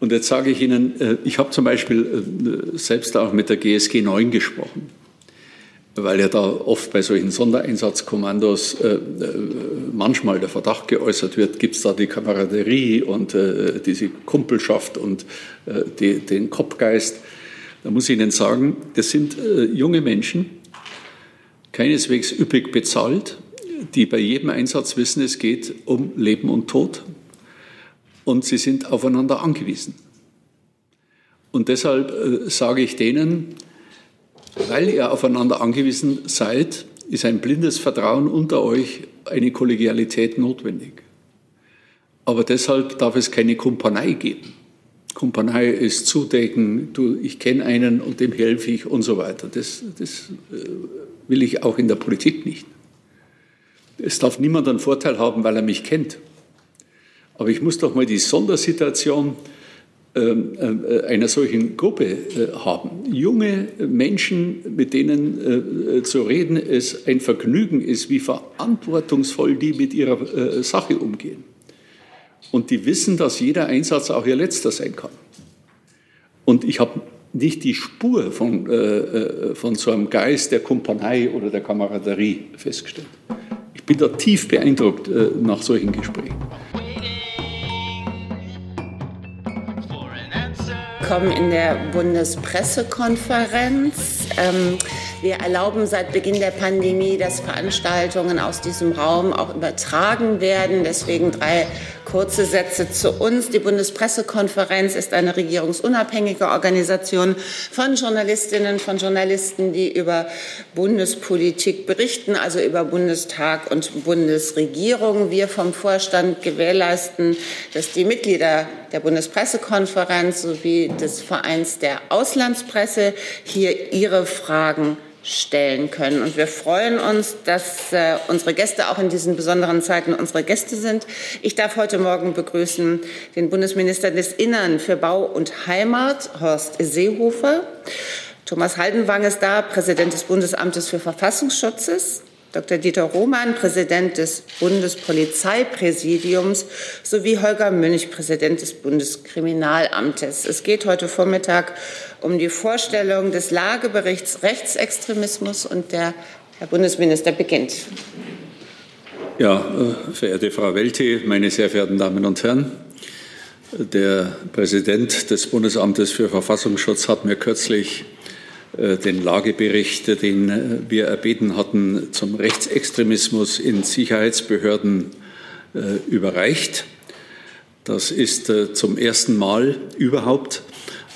Und jetzt sage ich Ihnen, äh, ich habe zum Beispiel äh, selbst auch mit der GSG 9 gesprochen, weil ja da oft bei solchen Sondereinsatzkommandos äh, manchmal der Verdacht geäußert wird, gibt es da die Kameraderie und diese Kumpelschaft und den Kopfgeist. Da muss ich Ihnen sagen, das sind junge Menschen, keineswegs üppig bezahlt, die bei jedem Einsatz wissen, es geht um Leben und Tod und sie sind aufeinander angewiesen. Und deshalb äh, sage ich denen, weil ihr aufeinander angewiesen seid, ist ein blindes Vertrauen unter euch, eine Kollegialität notwendig. Aber deshalb darf es keine Kumpanei geben. Kumpanei ist zudecken, du, ich kenne einen und dem helfe ich und so weiter. Das, das äh, will ich auch in der Politik nicht. Es darf niemand einen Vorteil haben, weil er mich kennt. Aber ich muss doch mal die Sondersituation ähm, äh, einer solchen Gruppe äh, haben. Junge Menschen, mit denen äh, zu reden es ein Vergnügen ist, wie verantwortungsvoll die mit ihrer Sache umgehen. Und die wissen, dass jeder Einsatz auch ihr letzter sein kann. Und ich habe nicht die Spur von, von so einem Geist der Kumpanei oder der Kameraderie festgestellt. Ich bin da tief beeindruckt nach solchen Gesprächen. Willkommen in der Bundespressekonferenz. Ähm, wir erlauben seit Beginn der Pandemie, dass Veranstaltungen aus diesem Raum auch übertragen werden. Deswegen drei kurze Sätze zu uns. Die Bundespressekonferenz ist eine regierungsunabhängige Organisation von Journalistinnen, von Journalisten, die über Bundespolitik berichten, also über Bundestag und Bundesregierung. Wir vom Vorstand gewährleisten, dass die Mitglieder der Bundespressekonferenz sowie des Vereins der Auslandspresse hier ihre Fragen stellen können. Und wir freuen uns, dass äh, unsere Gäste auch in diesen besonderen Zeiten unsere Gäste sind. Ich darf heute Morgen begrüßen den Bundesminister des Innern für Bau und Heimat, Horst Seehofer. Thomas Haldenwang ist da, Präsident des Bundesamtes für Verfassungsschutzes. Dr. Dieter Roman, Präsident des Bundespolizeipräsidiums, sowie Holger Münch, Präsident des Bundeskriminalamtes. Es geht heute Vormittag um die Vorstellung des Lageberichts Rechtsextremismus und der Herr Bundesminister beginnt. Ja, äh, verehrte Frau Welte, meine sehr verehrten Damen und Herren, der Präsident des Bundesamtes für Verfassungsschutz hat mir kürzlich äh, den Lagebericht, den äh, wir erbeten hatten, zum Rechtsextremismus in Sicherheitsbehörden überreicht. Das ist zum ersten Mal überhaupt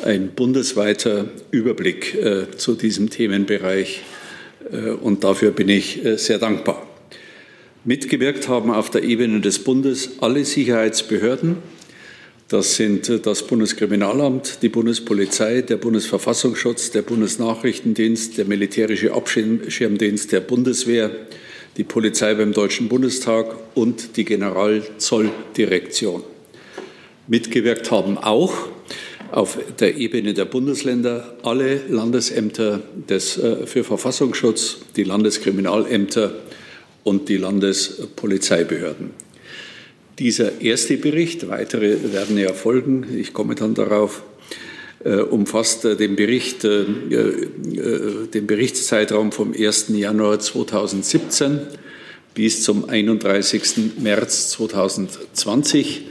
ein bundesweiter Überblick zu diesem Themenbereich und dafür bin ich sehr dankbar. Mitgewirkt haben auf der Ebene des Bundes alle Sicherheitsbehörden, das sind äh, das Bundeskriminalamt, die Bundespolizei, der Bundesverfassungsschutz, der Bundesnachrichtendienst, der militärische Abschirmdienst der Bundeswehr, die Polizei beim Deutschen Bundestag und die Generalzolldirektion. Mitgewirkt haben auch auf der Ebene der Bundesländer alle Landesämter des, äh, für Verfassungsschutz, die Landeskriminalämter und die Landespolizeibehörden. Dieser erste Bericht, weitere werden ja folgen, ich komme dann darauf, äh, umfasst äh, den, Bericht, den Berichtszeitraum vom 1. Januar 2017 bis zum 31. März 2020.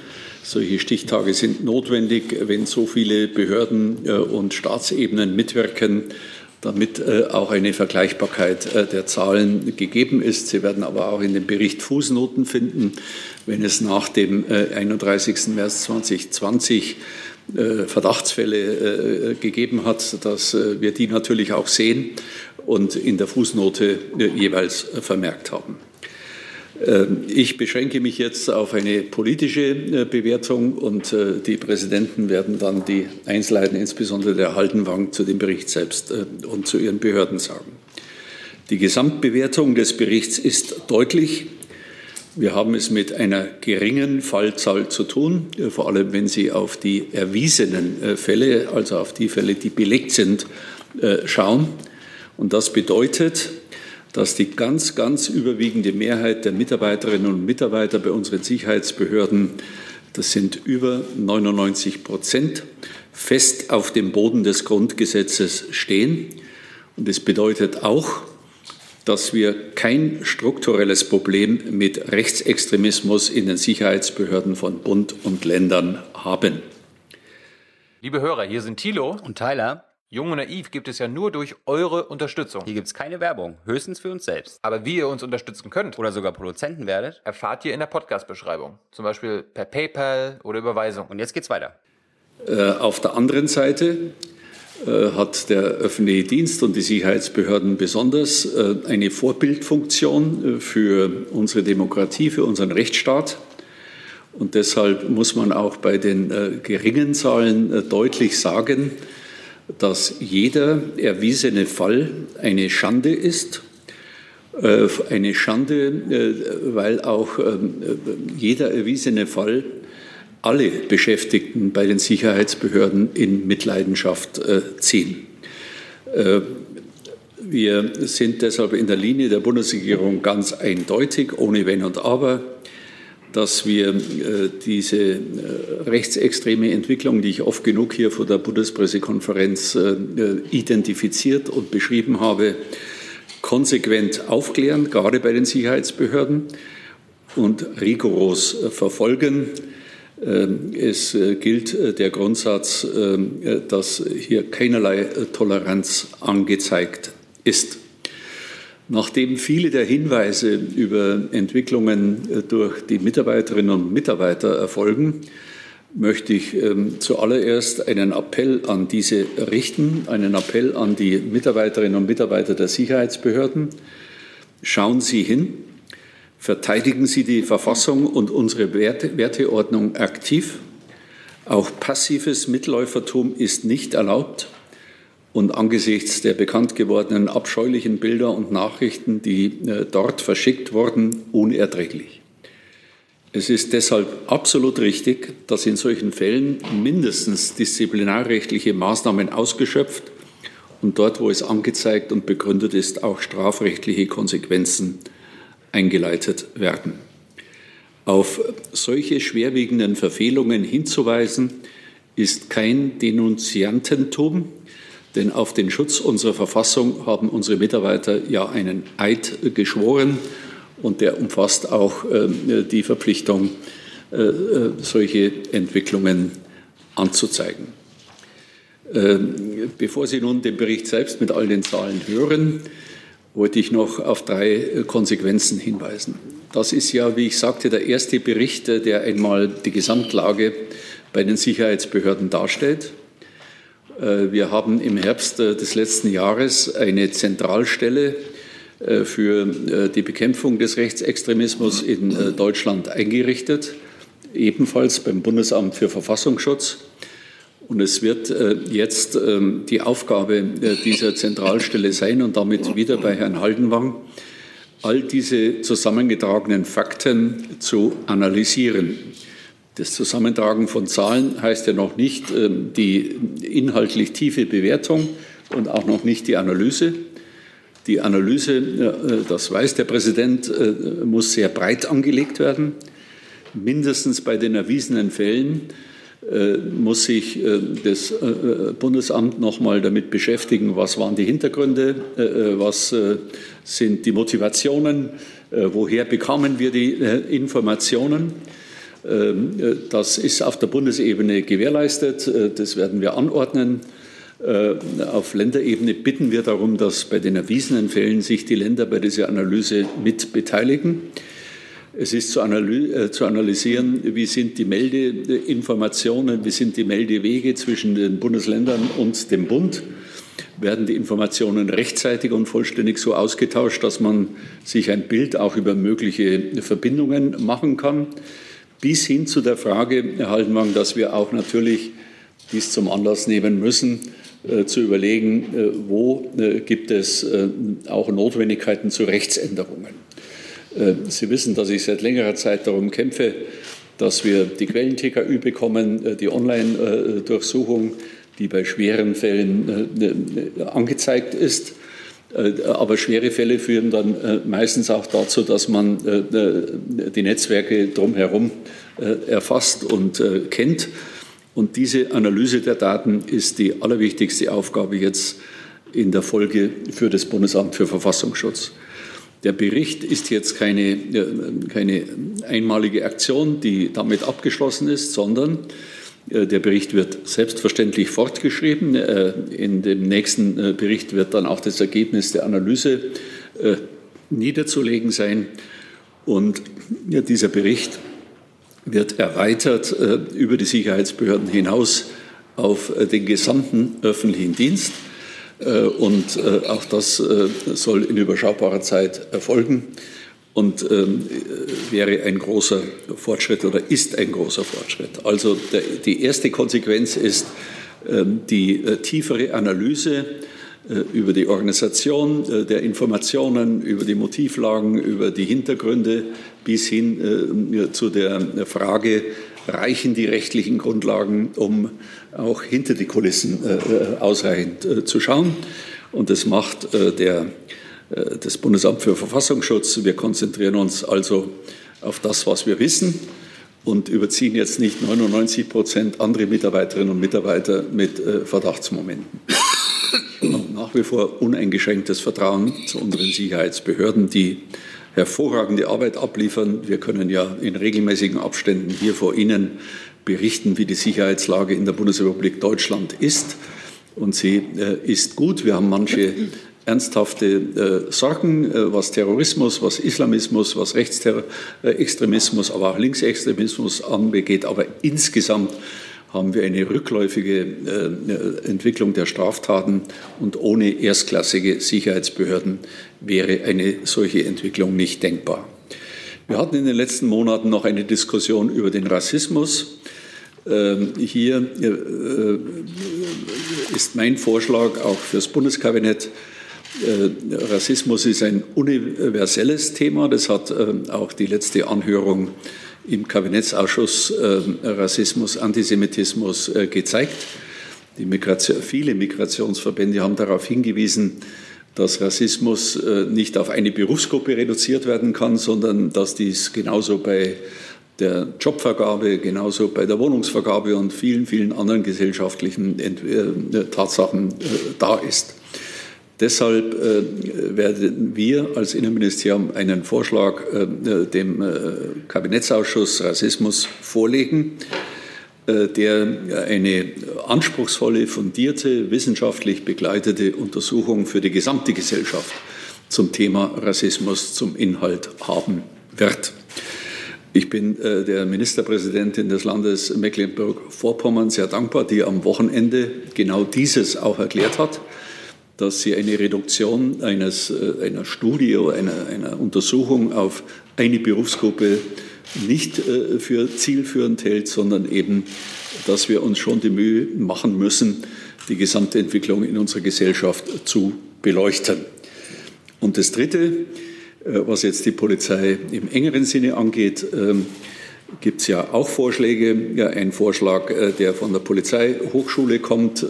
Solche Stichtage sind notwendig, wenn so viele Behörden äh, und Staatsebenen mitwirken damit äh, auch eine Vergleichbarkeit äh, der Zahlen gegeben ist. Sie werden aber auch in dem Bericht Fußnoten finden, wenn es nach dem 31. Äh, März 2020 Verdachtsfälle gegeben hat, dass wir die natürlich auch sehen und in der Fußnote jeweils vermerkt haben. Ähm, ich beschränke mich jetzt auf eine politische äh, Bewertung und äh, die Präsidenten werden dann die Einzelheiten, insbesondere der Haldenwang, zu dem Bericht selbst äh, und zu ihren Behörden sagen. Die Gesamtbewertung des Berichts ist deutlich. Wir haben es mit einer geringen Fallzahl zu tun, vor allem wenn Sie auf die erwiesenen Fälle, also auf die Fälle, die belegt sind, schauen. Und das bedeutet, dass die ganz, ganz überwiegende Mehrheit der Mitarbeiterinnen und Mitarbeiter bei unseren Sicherheitsbehörden das sind über 99 Prozent, fest auf dem Boden des Grundgesetzes stehen. Und es bedeutet auch, dass wir kein strukturelles Problem mit Rechtsextremismus in den Sicherheitsbehörden von Bund und Ländern haben. Liebe Hörer, hier sind Thilo und Tyler. Jung und Naiv gibt es ja nur durch eure Unterstützung. Hier gibt es keine Werbung, höchstens für uns selbst. Aber wie ihr uns unterstützen könnt oder sogar Produzenten werdet, erfahrt ihr in der Podcast-Beschreibung. Zum Beispiel per PayPal oder Überweisung. Und jetzt geht's weiter. Äh, auf der anderen Seite äh, hat der öffentliche Dienst und die Sicherheitsbehörden besonders äh, eine Vorbildfunktion für unsere Demokratie, für unseren Rechtsstaat. Und deshalb muss man auch bei den geringen Zahlen deutlich sagen, dass jeder erwiesene Fall eine Schande ist. Äh, eine Schande, äh, weil auch ähm, jeder erwiesene Fall alle Beschäftigten bei den Sicherheitsbehörden in Mitleidenschaft äh, ziehen. Wir sind deshalb in der Linie der Bundesregierung ganz eindeutig, ohne Wenn und Aber dass wir äh, diese äh, rechtsextreme Entwicklung, die ich oft genug hier vor der Bundespressekonferenz äh, identifiziert und beschrieben habe, konsequent aufklären, gerade bei den Sicherheitsbehörden und rigoros verfolgen. Es gilt der Grundsatz, dass hier keinerlei Toleranz angezeigt ist. Nachdem viele der Hinweise über Entwicklungen äh, durch die Mitarbeiterinnen und Mitarbeiter erfolgen, möchte ich ähm, zuallererst einen Appell an diese richten, einen Appell an die Mitarbeiterinnen und Mitarbeiter der Sicherheitsbehörden. Schauen Sie hin, verteidigen Sie die Verfassung und unsere Werte, Werteordnung aktiv. Auch passives Mitläufertum ist nicht erlaubt und angesichts der bekannt gewordenen abscheulichen Bilder und Nachrichten, die äh, dort verschickt wurden, unerträglich. Es ist deshalb absolut richtig, dass in solchen Fällen mindestens disziplinarrechtliche Maßnahmen ausgeschöpft und dort, wo es angezeigt und begründet ist, auch strafrechtliche Konsequenzen eingeleitet werden. Auf solche schwerwiegenden Verfehlungen hinzuweisen, ist kein Denunziantentum, denn auf den Schutz unserer Verfassung haben unsere Mitarbeiter ja einen Eid geschworen und der umfasst auch äh, die Verpflichtung, äh, äh, solche Entwicklungen anzuzeigen. Bevor Sie nun den Bericht selbst mit all den Zahlen hören, wollte ich noch auf drei Konsequenzen hinweisen. Das ist ja, wie ich sagte, der erste Bericht, der einmal die Gesamtlage bei den Sicherheitsbehörden darstellt. Äh, wir haben im Herbst äh, des letzten Jahres eine Zentralstelle äh, für die Bekämpfung des Rechtsextremismus in Deutschland eingerichtet, ebenfalls beim Bundesamt für Verfassungsschutz. Und es wird jetzt ähm, die Aufgabe dieser Zentralstelle sein und damit wieder bei Herrn Haldenwang, all diese zusammengetragenen Fakten zu analysieren. Das Zusammentragen von Zahlen heißt ja noch nicht ähm, die inhaltlich tiefe Bewertung und auch noch nicht die Analyse. Die Analyse, äh, das weiß der Präsident, äh, muss sehr breit angelegt werden. Mindestens bei den erwiesenen Fällen äh, muss sich das Bundesamt noch mal damit beschäftigen, was waren die Hintergründe, was sind die Motivationen, woher bekamen wir die Informationen. Ähm, äh, das ist auf der Bundesebene gewährleistet. Äh, das werden wir anordnen. Äh, auf Länderebene bitten wir darum, dass bei den erwiesenen Fällen sich die Länder bei dieser Analyse mit beteiligen. Es ist zu, analysieren, wie sind die Meldeinformationen, wie sind die Meldewege zwischen den Bundesländern und dem Bund. Werden die Informationen rechtzeitig und vollständig so ausgetauscht, dass man sich ein Bild auch über mögliche Verbindungen machen kann? Bis hin zu der Frage, Herr Haldenwang, dass wir auch natürlich dies zum Anlass nehmen müssen, äh, zu überlegen, äh, wo äh, gibt es äh, auch Notwendigkeiten zu Rechtsänderungen. Äh, Sie wissen, dass ich seit längerer Zeit darum kämpfe, dass wir die Quellen-TKÜ bekommen, äh, die Online-Durchsuchung, die bei schweren Fällen angezeigt ist. Aber schwere Fälle führen dann meistens auch dazu, dass man die Netzwerke drumherum erfasst und kennt. Und diese Analyse der Daten ist die allerwichtigste Aufgabe jetzt in der Folge für das Bundesamt für Verfassungsschutz. Der Bericht ist jetzt keine, keine einmalige Aktion, die damit abgeschlossen ist, sondern äh, der Bericht wird selbstverständlich fortgeschrieben. Äh, in dem nächsten äh, Bericht wird dann auch das Ergebnis der Analyse niederzulegen sein. Und dieser Bericht wird erweitert über die Sicherheitsbehörden hinaus auf den gesamten öffentlichen Dienst. Und auch das soll in überschaubarer Zeit erfolgen und ähm, wäre ein großer Fortschritt oder ist ein großer Fortschritt. Also der, die erste Konsequenz ist ähm, die äh, tiefere Analyse äh, über die Organisation äh, der Informationen, über die Motivlagen, über die Hintergründe bis hin äh, zu der Frage, reichen die rechtlichen Grundlagen, um auch hinter die Kulissen äh, äh, ausreichend zu schauen. Und das macht der äh, das Bundesamt für Verfassungsschutz. Wir konzentrieren uns also auf das, was wir wissen und überziehen jetzt nicht 99 Prozent andere Mitarbeiterinnen und Mitarbeiter mit äh, Verdachtsmomenten. Nach wie vor uneingeschränktes Vertrauen zu unseren Sicherheitsbehörden, die hervorragende Arbeit abliefern. Wir können ja in regelmäßigen Abständen hier vor Ihnen berichten, wie die Sicherheitslage in der Bundesrepublik Deutschland ist. Und sie äh, ist gut. Wir haben manche ernsthafte äh, Sorgen, äh, was Terrorismus, was Islamismus, was Rechtsextremismus, aber auch Linksextremismus anbegeht. Aber insgesamt haben wir eine rückläufige äh, Entwicklung der Straftaten und ohne erstklassige Sicherheitsbehörden wäre eine solche Entwicklung nicht denkbar. Wir hatten in den letzten Monaten noch eine Diskussion über den Rassismus. Ähm, hier ist mein Vorschlag auch fürs Bundeskabinett, äh, Rassismus ist ein universelles Thema. Das hat äh, auch die letzte Anhörung im Kabinettsausschuss äh, Rassismus, Antisemitismus gezeigt. Migration, viele Migrationsverbände haben darauf hingewiesen, dass Rassismus nicht auf eine Berufsgruppe reduziert werden kann, sondern dass dies genauso bei der Jobvergabe, genauso bei der Wohnungsvergabe und vielen, vielen anderen gesellschaftlichen Tatsachen da ist. Deshalb äh, werden wir als Innenministerium einen Vorschlag äh, dem äh, Kabinettsausschuss Rassismus vorlegen, äh, der eine anspruchsvolle, fundierte, wissenschaftlich begleitete Untersuchung für die gesamte Gesellschaft zum Thema Rassismus zum Inhalt haben wird. Ich bin äh, der Ministerpräsidentin des Landes Mecklenburg-Vorpommern sehr dankbar, die am Wochenende genau dieses auch erklärt hat dass sie eine Reduktion eines, äh, einer Studie oder einer, einer Untersuchung auf eine Berufsgruppe nicht äh, für zielführend hält, sondern eben, dass wir uns schon die Mühe machen müssen, die gesamte Entwicklung in unserer Gesellschaft zu beleuchten. Und das Dritte, äh, was jetzt die Polizei im engeren Sinne angeht, ähm, gibt es ja auch Vorschläge. Ja, ein Vorschlag, der von der Polizeihochschule kommt,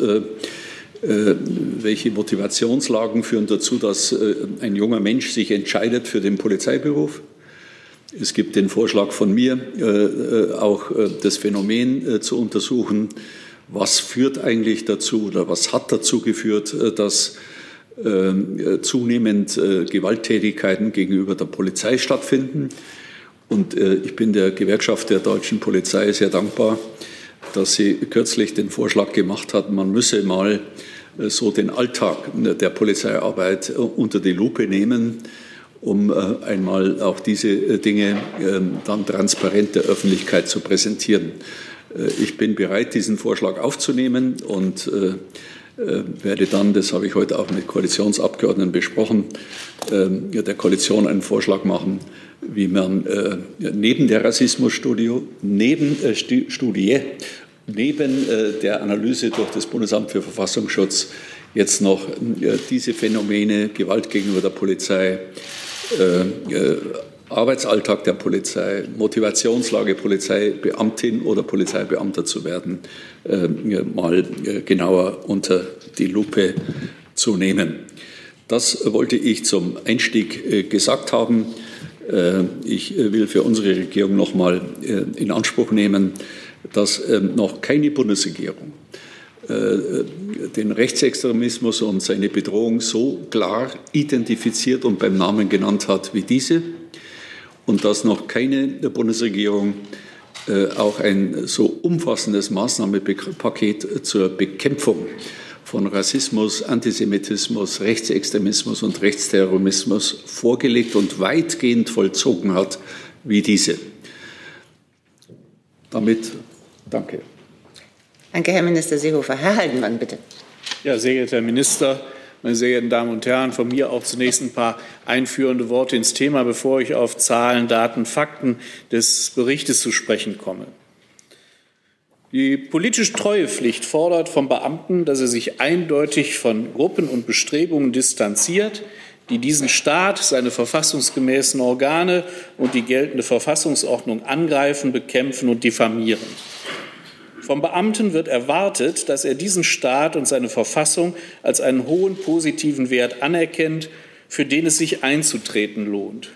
welche Motivationslagen führen dazu, dass äh, ein junger Mensch sich entscheidet für den Polizeiberuf? Es gibt den Vorschlag von mir, äh, auch das Phänomen zu untersuchen. Was führt eigentlich dazu oder was hat dazu geführt, dass zunehmend Gewalttätigkeiten gegenüber der Polizei stattfinden? Und ich bin der Gewerkschaft der deutschen Polizei sehr dankbar, dass sie kürzlich den Vorschlag gemacht hat, man müsse mal äh, so den Alltag der Polizeiarbeit äh, unter die Lupe nehmen, um äh, einmal auch diese Dinge ähm, dann transparent der Öffentlichkeit zu präsentieren. Ich bin bereit, diesen Vorschlag aufzunehmen und werde dann, das habe ich heute auch mit Koalitionsabgeordneten besprochen, der Koalition einen Vorschlag machen, wie man neben der Rassismusstudie, neben Studie neben äh, der Analyse durch das Bundesamt für Verfassungsschutz jetzt noch äh, diese Phänomene Gewalt gegenüber der Polizei, äh, Arbeitsalltag der Polizei, Motivationslage Polizeibeamtin oder Polizeibeamter zu werden, mal genauer unter die Lupe zu nehmen. Das wollte ich zum Einstieg gesagt haben. Ich will für unsere Regierung noch mal in Anspruch nehmen, dass ähm, noch keine Bundesregierung den Rechtsextremismus und seine Bedrohung so klar identifiziert und beim Namen genannt hat wie diese und dass noch keine Bundesregierung äh, auch ein so umfassendes Maßnahmenpaket zur Bekämpfung von Rassismus, Antisemitismus, Rechtsextremismus und Rechtsterrorismus vorgelegt und weitgehend vollzogen hat wie diese. Damit danke. Danke, Herr Minister Seehofer. Herr Haldenwang, bitte. Ja, sehr geehrter Herr Minister, meine sehr geehrten Damen und Herren, von mir auch zunächst ein paar einführende Worte ins Thema, bevor ich auf Zahlen, Daten, Fakten des Berichtes zu sprechen komme. Die politische Treuepflicht fordert vom Beamten, dass er sich eindeutig von Gruppen und Bestrebungen distanziert, die diesen Staat, seine verfassungsgemäßen Organe und die geltende Verfassungsordnung angreifen, bekämpfen und diffamieren. Vom Beamten wird erwartet, dass er diesen Staat und seine Verfassung als einen hohen positiven Wert anerkennt, für den es sich einzutreten lohnt.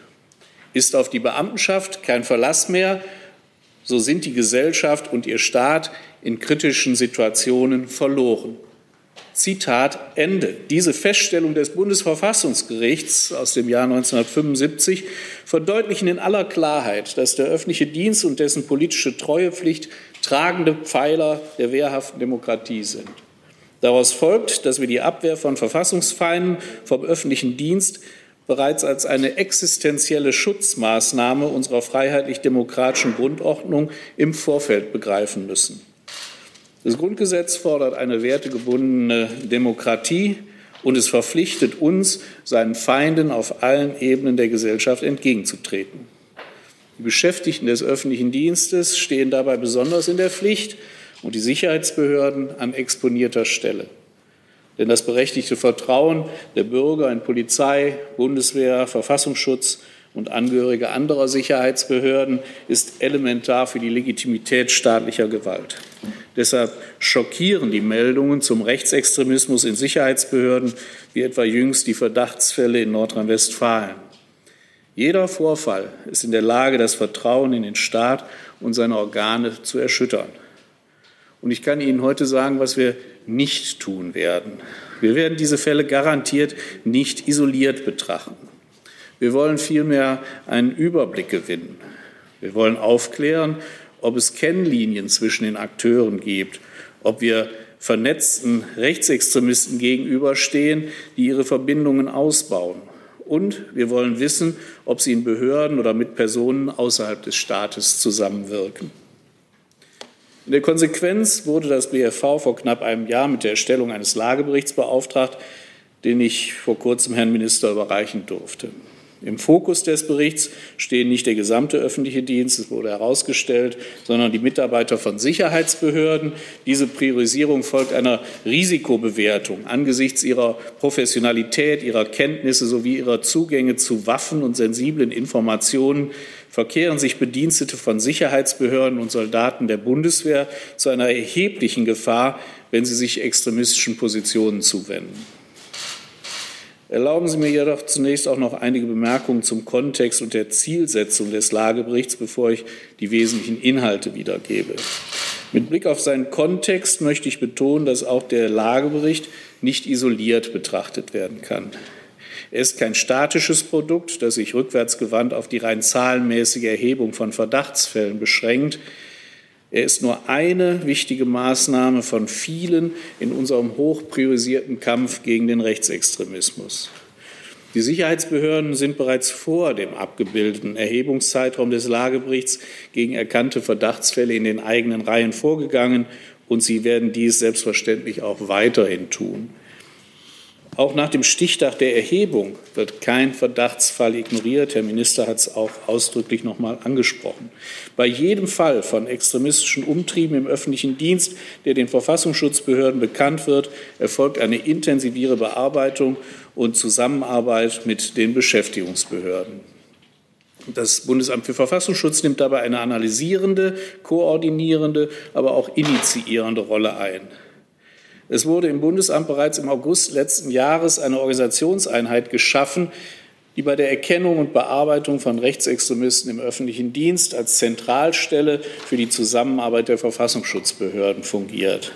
Ist auf die Beamtenschaft kein Verlass mehr, so sind die Gesellschaft und ihr Staat in kritischen Situationen verloren. Zitat Ende. Diese Feststellung des Bundesverfassungsgerichts aus dem Jahr 1975 verdeutlichen in aller Klarheit, dass der öffentliche Dienst und dessen politische Treuepflicht tragende Pfeiler der wehrhaften Demokratie sind. Daraus folgt, dass wir die Abwehr von Verfassungsfeinden vom öffentlichen Dienst bereits als eine existenzielle Schutzmaßnahme unserer freiheitlich-demokratischen Grundordnung im Vorfeld begreifen müssen. Das Grundgesetz fordert eine wertegebundene Demokratie und es verpflichtet uns, seinen Feinden auf allen Ebenen der Gesellschaft entgegenzutreten. Die Beschäftigten des öffentlichen Dienstes stehen dabei besonders in der Pflicht und die Sicherheitsbehörden an exponierter Stelle. Denn das berechtigte Vertrauen der Bürger in Polizei, Bundeswehr, Verfassungsschutz und Angehörige anderer Sicherheitsbehörden ist elementar für die Legitimität staatlicher Gewalt. Deshalb schockieren die Meldungen zum Rechtsextremismus in Sicherheitsbehörden, wie etwa jüngst die Verdachtsfälle in Nordrhein-Westfalen. Jeder Vorfall ist in der Lage, das Vertrauen in den Staat und seine Organe zu erschüttern. Und ich kann Ihnen heute sagen, was wir nicht tun werden. Wir werden diese Fälle garantiert nicht isoliert betrachten. Wir wollen vielmehr einen Überblick gewinnen. Wir wollen aufklären ob es Kennlinien zwischen den Akteuren gibt, ob wir vernetzten Rechtsextremisten gegenüberstehen, die ihre Verbindungen ausbauen. Und wir wollen wissen, ob sie in Behörden oder mit Personen außerhalb des Staates zusammenwirken. In der Konsequenz wurde das BFV vor knapp einem Jahr mit der Erstellung eines Lageberichts beauftragt, den ich vor kurzem Herrn Minister überreichen durfte. Im Fokus des Berichts stehen nicht der gesamte öffentliche Dienst, es wurde herausgestellt, sondern die Mitarbeiter von Sicherheitsbehörden. Diese Priorisierung folgt einer Risikobewertung angesichts ihrer Professionalität, ihrer Kenntnisse sowie ihrer Zugänge zu Waffen und sensiblen Informationen verkehren sich Bedienstete von Sicherheitsbehörden und Soldaten der Bundeswehr zu einer erheblichen Gefahr, wenn sie sich extremistischen Positionen zuwenden. Erlauben Sie mir jedoch zunächst auch noch einige Bemerkungen zum Kontext und der Zielsetzung des Lageberichts, bevor ich die wesentlichen Inhalte wiedergebe. Mit Blick auf seinen Kontext möchte ich betonen, dass auch der Lagebericht nicht isoliert betrachtet werden kann. Er ist kein statisches Produkt, das sich rückwärtsgewandt auf die rein zahlenmäßige Erhebung von Verdachtsfällen beschränkt. Er ist nur eine wichtige Maßnahme von vielen in unserem hochpriorisierten Kampf gegen den Rechtsextremismus. Die Sicherheitsbehörden sind bereits vor dem abgebildeten Erhebungszeitraum des Lageberichts gegen erkannte Verdachtsfälle in den eigenen Reihen vorgegangen, und sie werden dies selbstverständlich auch weiterhin tun. Auch nach dem Stichtag der Erhebung wird kein Verdachtsfall ignoriert. Herr Minister hat es auch ausdrücklich noch mal angesprochen. Bei jedem Fall von extremistischen Umtrieben im öffentlichen Dienst, der den Verfassungsschutzbehörden bekannt wird, erfolgt eine intensiviere Bearbeitung und Zusammenarbeit mit den Beschäftigungsbehörden. Das Bundesamt für Verfassungsschutz nimmt dabei eine analysierende, koordinierende, aber auch initiierende Rolle ein. Es wurde im Bundesamt bereits im August letzten Jahres eine Organisationseinheit geschaffen, die bei der Erkennung und Bearbeitung von Rechtsextremisten im öffentlichen Dienst als Zentralstelle für die Zusammenarbeit der Verfassungsschutzbehörden fungiert.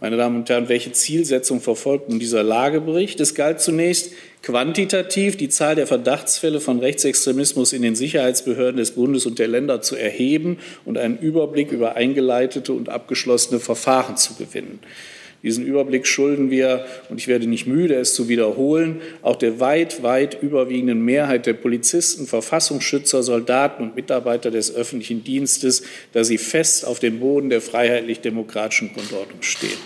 Meine Damen und Herren, welche Zielsetzung verfolgt nun dieser Lagebericht? Es galt zunächst quantitativ die Zahl der Verdachtsfälle von Rechtsextremismus in den Sicherheitsbehörden des Bundes und der Länder zu erheben und einen Überblick über eingeleitete und abgeschlossene Verfahren zu gewinnen. Diesen Überblick schulden wir, und ich werde nicht müde, es zu wiederholen, auch der weit, weit überwiegenden Mehrheit der Polizisten, Verfassungsschützer, Soldaten und Mitarbeiter des öffentlichen Dienstes, da sie fest auf dem Boden der freiheitlich-demokratischen Grundordnung stehen.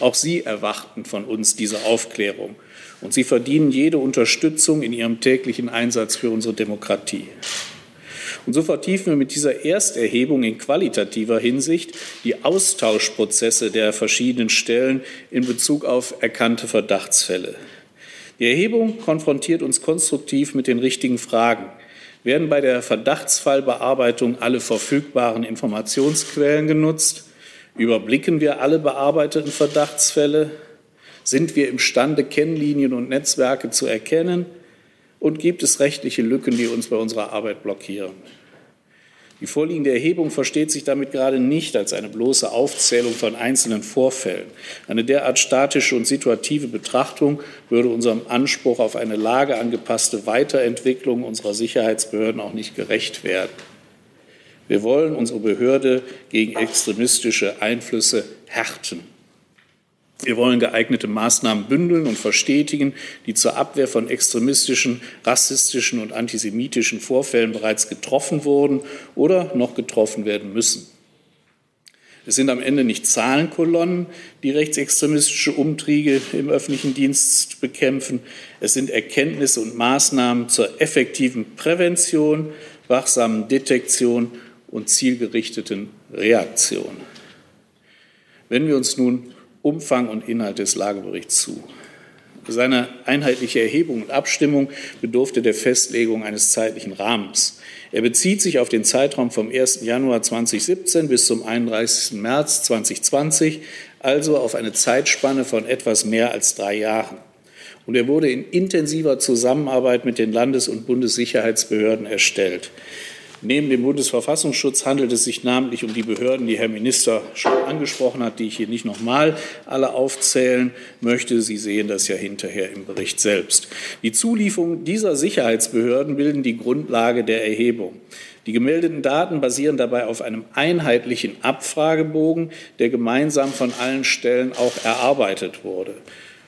Auch sie erwarten von uns diese Aufklärung, und sie verdienen jede Unterstützung in ihrem täglichen Einsatz für unsere Demokratie. Und so vertiefen wir mit dieser Ersterhebung in qualitativer Hinsicht die Austauschprozesse der verschiedenen Stellen in Bezug auf erkannte Verdachtsfälle. Die Erhebung konfrontiert uns konstruktiv mit den richtigen Fragen. Werden bei der Verdachtsfallbearbeitung alle verfügbaren Informationsquellen genutzt? Überblicken wir alle bearbeiteten Verdachtsfälle? Sind wir imstande, Kennlinien und Netzwerke zu erkennen? Und gibt es rechtliche Lücken, die uns bei unserer Arbeit blockieren? Die vorliegende Erhebung versteht sich damit gerade nicht als eine bloße Aufzählung von einzelnen Vorfällen. Eine derart statische und situative Betrachtung würde unserem Anspruch auf eine lageangepasste Weiterentwicklung unserer Sicherheitsbehörden auch nicht gerecht werden. Wir wollen unsere Behörde gegen extremistische Einflüsse härten. Wir wollen geeignete Maßnahmen bündeln und verstetigen, die zur Abwehr von extremistischen, rassistischen und antisemitischen Vorfällen bereits getroffen wurden oder noch getroffen werden müssen. Es sind am Ende nicht Zahlenkolonnen, die rechtsextremistische Umtriebe im öffentlichen Dienst bekämpfen. Es sind Erkenntnisse und Maßnahmen zur effektiven Prävention, wachsamen Detektion und zielgerichteten Reaktion. Wenn wir uns nun Umfang und Inhalt des Lageberichts zu. Seine einheitliche Erhebung und Abstimmung bedurfte der Festlegung eines zeitlichen Rahmens. Er bezieht sich auf den Zeitraum vom 1. Januar 2017 bis zum 31. März 2020, also auf eine Zeitspanne von etwas mehr als drei Jahren. Und er wurde in intensiver Zusammenarbeit mit den Landes- und Bundessicherheitsbehörden erstellt. Neben dem Bundesverfassungsschutz handelt es sich namentlich um die Behörden, die Herr Minister schon angesprochen hat, die ich hier nicht nochmal alle aufzählen möchte. Sie sehen das ja hinterher im Bericht selbst. Die Zulieferung dieser Sicherheitsbehörden bilden die Grundlage der Erhebung. Die gemeldeten Daten basieren dabei auf einem einheitlichen Abfragebogen, der gemeinsam von allen Stellen auch erarbeitet wurde.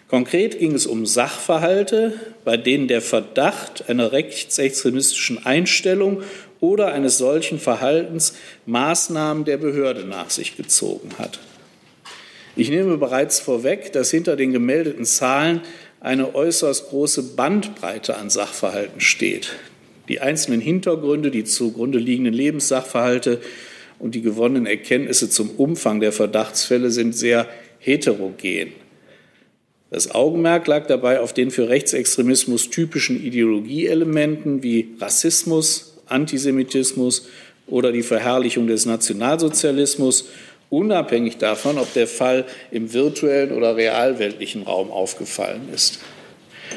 Konkret ging es um Sachverhalte, bei denen der Verdacht einer rechtsextremistischen Einstellung oder eines solchen Verhaltens Maßnahmen der Behörde nach sich gezogen hat. Ich nehme bereits vorweg, dass hinter den gemeldeten Zahlen eine äußerst große Bandbreite an Sachverhalten steht. Die einzelnen Hintergründe, die zugrunde liegenden Lebenssachverhalte und die gewonnenen Erkenntnisse zum Umfang der Verdachtsfälle sind sehr heterogen. Das Augenmerk lag dabei auf den für Rechtsextremismus typischen Ideologieelementen wie Rassismus, Antisemitismus oder die Verherrlichung des Nationalsozialismus, unabhängig davon, ob der Fall im virtuellen oder realweltlichen Raum aufgefallen ist.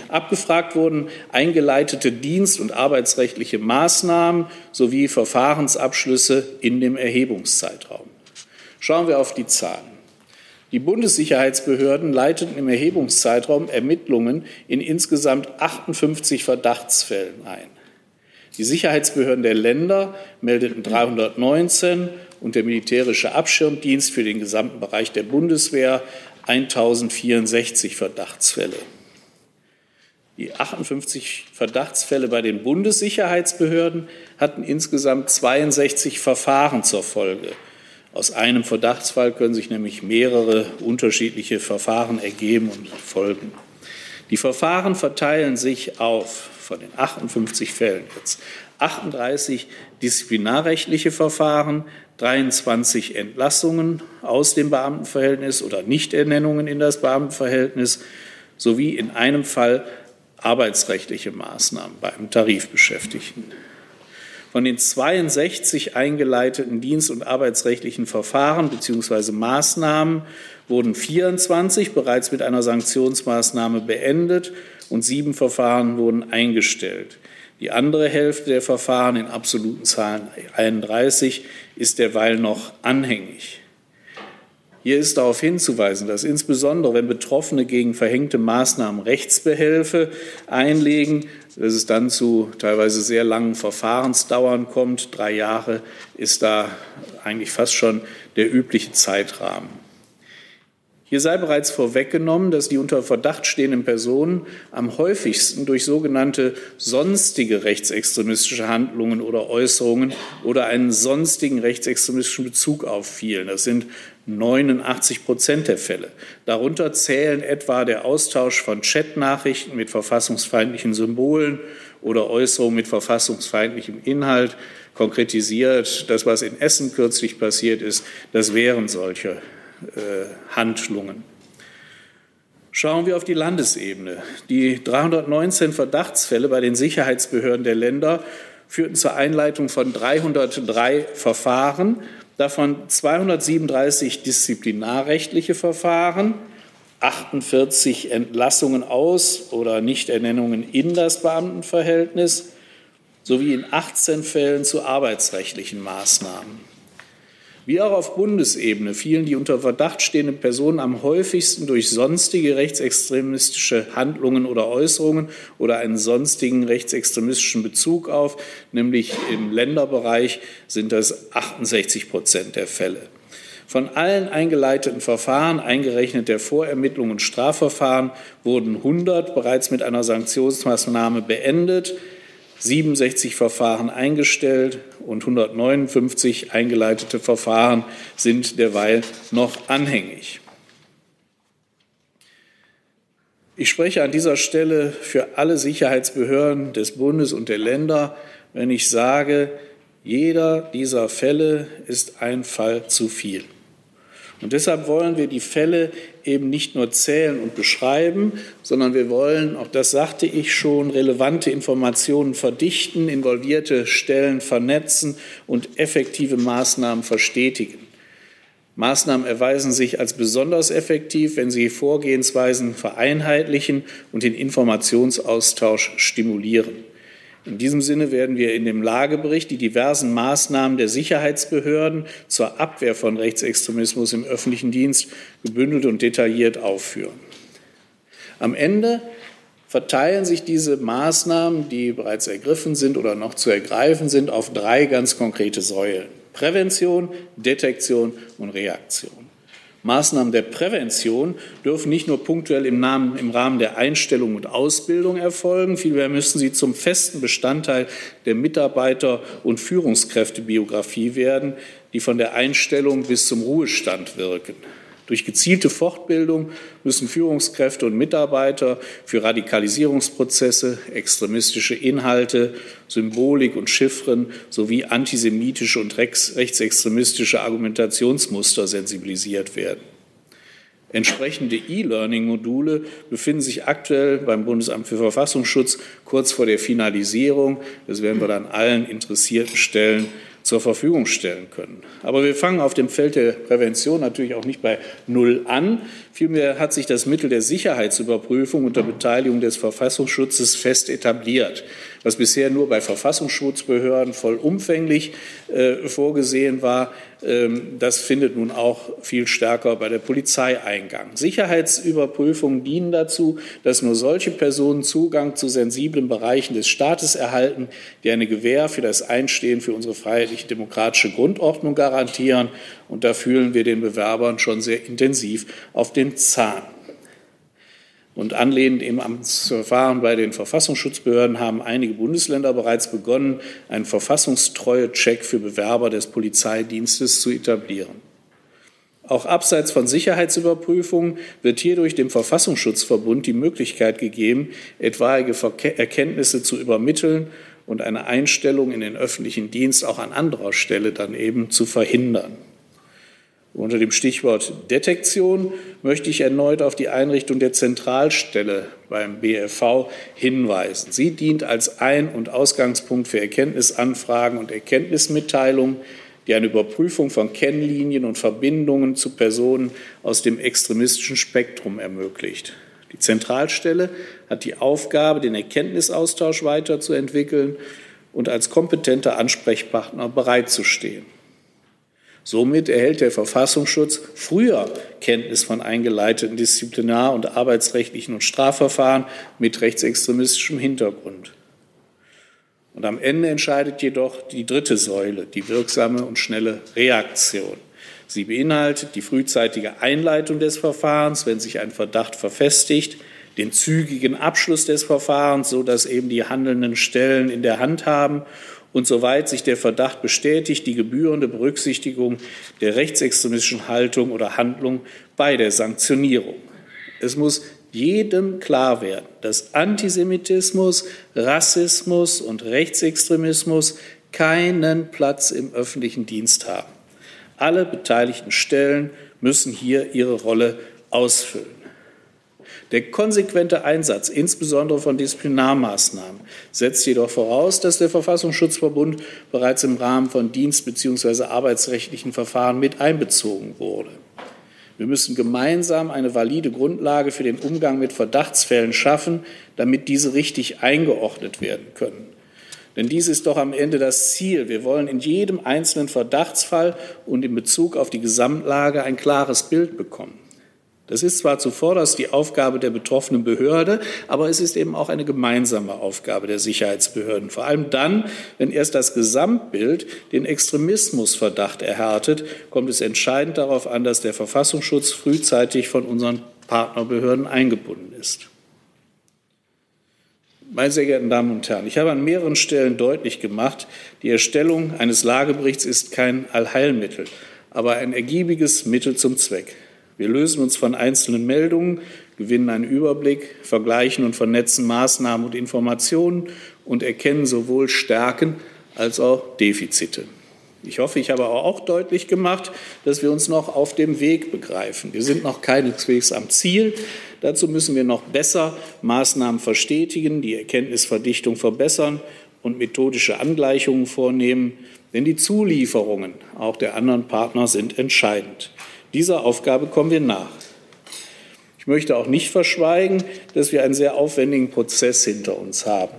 Abgefragt wurden eingeleitete dienst- und arbeitsrechtliche Maßnahmen sowie Verfahrensabschlüsse in dem Erhebungszeitraum. Schauen wir auf die Zahlen. Die Bundessicherheitsbehörden leiteten im Erhebungszeitraum Ermittlungen in insgesamt 58 Verdachtsfällen ein. Die Sicherheitsbehörden der Länder meldeten 319 und der militärische Abschirmdienst für den gesamten Bereich der Bundeswehr 1064 Verdachtsfälle. Die 58 Verdachtsfälle bei den Bundessicherheitsbehörden hatten insgesamt 62 Verfahren zur Folge. Aus einem Verdachtsfall können sich nämlich mehrere unterschiedliche Verfahren ergeben und folgen. Die Verfahren verteilen sich auf von den 58 Fällen jetzt 38 disziplinarrechtliche Verfahren, 23 Entlassungen aus dem Beamtenverhältnis oder Nichternennungen in das Beamtenverhältnis sowie in einem Fall arbeitsrechtliche Maßnahmen bei einem Tarifbeschäftigten. Von den 62 eingeleiteten dienst- und arbeitsrechtlichen Verfahren bzw. Maßnahmen wurden 24 bereits mit einer Sanktionsmaßnahme beendet und sieben Verfahren wurden eingestellt. Die andere Hälfte der Verfahren in absoluten Zahlen 31 ist derweil noch anhängig. Hier ist darauf hinzuweisen, dass insbesondere wenn Betroffene gegen verhängte Maßnahmen Rechtsbehelfe einlegen, dass es dann zu teilweise sehr langen Verfahrensdauern kommt. Drei Jahre ist da eigentlich fast schon der übliche Zeitrahmen. Hier sei bereits vorweggenommen, dass die unter Verdacht stehenden Personen am häufigsten durch sogenannte sonstige rechtsextremistische Handlungen oder Äußerungen oder einen sonstigen rechtsextremistischen Bezug auffielen. Das sind 89 Prozent der Fälle. Darunter zählen etwa der Austausch von Chatnachrichten mit verfassungsfeindlichen Symbolen oder Äußerungen mit verfassungsfeindlichem Inhalt. Konkretisiert, das, was in Essen kürzlich passiert ist, das wären solche Handlungen. Schauen wir auf die Landesebene. Die 319 Verdachtsfälle bei den Sicherheitsbehörden der Länder führten zur Einleitung von 303 Verfahren, davon 237 disziplinarrechtliche Verfahren, 48 Entlassungen aus oder Nichternennungen in das Beamtenverhältnis sowie in 18 Fällen zu arbeitsrechtlichen Maßnahmen. Wie auch auf Bundesebene fielen die unter Verdacht stehenden Personen am häufigsten durch sonstige rechtsextremistische Handlungen oder Äußerungen oder einen sonstigen rechtsextremistischen Bezug auf, nämlich im Länderbereich sind das 68 Prozent der Fälle. Von allen eingeleiteten Verfahren, eingerechnet der Vorermittlung und Strafverfahren, wurden 100 bereits mit einer Sanktionsmaßnahme beendet. 67 Verfahren eingestellt und 159 eingeleitete Verfahren sind derweil noch anhängig. Ich spreche an dieser Stelle für alle Sicherheitsbehörden des Bundes und der Länder, wenn ich sage, jeder dieser Fälle ist ein Fall zu viel. Und deshalb wollen wir die Fälle eben nicht nur zählen und beschreiben, sondern wir wollen, auch das sagte ich schon, relevante Informationen verdichten, involvierte Stellen vernetzen und effektive Maßnahmen verstetigen. Maßnahmen erweisen sich als besonders effektiv, wenn sie Vorgehensweisen vereinheitlichen und den Informationsaustausch stimulieren. In diesem Sinne werden wir in dem Lagebericht die diversen Maßnahmen der Sicherheitsbehörden zur Abwehr von Rechtsextremismus im öffentlichen Dienst gebündelt und detailliert aufführen. Am Ende verteilen sich diese Maßnahmen, die bereits ergriffen sind oder noch zu ergreifen sind, auf drei ganz konkrete Säulen. Prävention, Detektion und Reaktion. Maßnahmen der Prävention dürfen nicht nur punktuell im, Namen, im, Rahmen der Einstellung und Ausbildung erfolgen, vielmehr müssen sie zum festen Bestandteil der Mitarbeiter- und Führungskräftebiografie werden, die von der Einstellung bis zum Ruhestand wirken. Durch gezielte Fortbildung müssen Führungskräfte und Mitarbeiter für Radikalisierungsprozesse, extremistische Inhalte, Symbolik und Chiffren sowie antisemitische und rechtsextremistische Argumentationsmuster sensibilisiert werden. Entsprechende E-Learning-Module befinden sich aktuell beim Bundesamt für Verfassungsschutz kurz vor der Finalisierung. Das werden wir dann allen interessierten Stellen zur Verfügung stellen können. Aber wir fangen auf dem Feld der Prävention natürlich auch nicht bei Null an. Vielmehr hat sich das Mittel der Sicherheitsüberprüfung unter Beteiligung des Verfassungsschutzes fest etabliert was bisher nur bei Verfassungsschutzbehörden vollumfänglich äh, vorgesehen war, ähm, das findet nun auch viel stärker bei der Polizei Eingang. Sicherheitsüberprüfungen dienen dazu, dass nur solche Personen Zugang zu sensiblen Bereichen des Staates erhalten, die eine Gewähr für das Einstehen für unsere freiheitliche demokratische Grundordnung garantieren. Und da fühlen wir den Bewerbern schon sehr intensiv auf den Zahn. Und anlehnend im Amtsverfahren bei den Verfassungsschutzbehörden haben einige Bundesländer bereits begonnen, einen Verfassungstreue-Check für Bewerber des Polizeidienstes zu etablieren. Auch abseits von Sicherheitsüberprüfungen wird hierdurch dem Verfassungsschutzverbund die Möglichkeit gegeben, etwaige Erkenntnisse zu übermitteln und eine Einstellung in den öffentlichen Dienst auch an anderer Stelle dann eben zu verhindern. Unter dem Stichwort Detektion möchte ich erneut auf die Einrichtung der Zentralstelle beim BFV hinweisen. Sie dient als Ein- und Ausgangspunkt für Erkenntnisanfragen und Erkenntnismitteilungen, die eine Überprüfung von Kennlinien und Verbindungen zu Personen aus dem extremistischen Spektrum ermöglicht. Die Zentralstelle hat die Aufgabe, den Erkenntnisaustausch weiterzuentwickeln und als kompetenter Ansprechpartner bereitzustehen. Somit erhält der Verfassungsschutz früher Kenntnis von eingeleiteten disziplinar- und arbeitsrechtlichen und Strafverfahren mit rechtsextremistischem Hintergrund. Und am Ende entscheidet jedoch die dritte Säule, die wirksame und schnelle Reaktion. Sie beinhaltet die frühzeitige Einleitung des Verfahrens, wenn sich ein Verdacht verfestigt, den zügigen Abschluss des Verfahrens, sodass eben die handelnden Stellen in der Hand haben und soweit sich der Verdacht bestätigt, die gebührende Berücksichtigung der rechtsextremistischen Haltung oder Handlung bei der Sanktionierung. Es muss jedem klar werden, dass Antisemitismus, Rassismus und Rechtsextremismus keinen Platz im öffentlichen Dienst haben. Alle beteiligten Stellen müssen hier ihre Rolle ausfüllen. Der konsequente Einsatz, insbesondere von Disziplinarmaßnahmen, setzt jedoch voraus, dass der Verfassungsschutzverbund bereits im Rahmen von dienst- bzw. arbeitsrechtlichen Verfahren mit einbezogen wurde. Wir müssen gemeinsam eine valide Grundlage für den Umgang mit Verdachtsfällen schaffen, damit diese richtig eingeordnet werden können. Denn dies ist doch am Ende das Ziel. Wir wollen in jedem einzelnen Verdachtsfall und in Bezug auf die Gesamtlage ein klares Bild bekommen. Das ist zwar zuvorderst die Aufgabe der betroffenen Behörde, aber es ist eben auch eine gemeinsame Aufgabe der Sicherheitsbehörden. Vor allem dann, wenn erst das Gesamtbild den Extremismusverdacht erhärtet, kommt es entscheidend darauf an, dass der Verfassungsschutz frühzeitig von unseren Partnerbehörden eingebunden ist. Meine sehr geehrten Damen und Herren, ich habe an mehreren Stellen deutlich gemacht, die Erstellung eines Lageberichts ist kein Allheilmittel, aber ein ergiebiges Mittel zum Zweck. Wir lösen uns von einzelnen Meldungen, gewinnen einen Überblick, vergleichen und vernetzen Maßnahmen und Informationen und erkennen sowohl Stärken als auch Defizite. Ich hoffe, ich habe auch deutlich gemacht, dass wir uns noch auf dem Weg begreifen. Wir sind noch keineswegs am Ziel. Dazu müssen wir noch besser Maßnahmen verstetigen, die Erkenntnisverdichtung verbessern und methodische Angleichungen vornehmen, denn die Zulieferungen auch der anderen Partner sind entscheidend. Dieser Aufgabe kommen wir nach. Ich möchte auch nicht verschweigen, dass wir einen sehr aufwendigen Prozess hinter uns haben.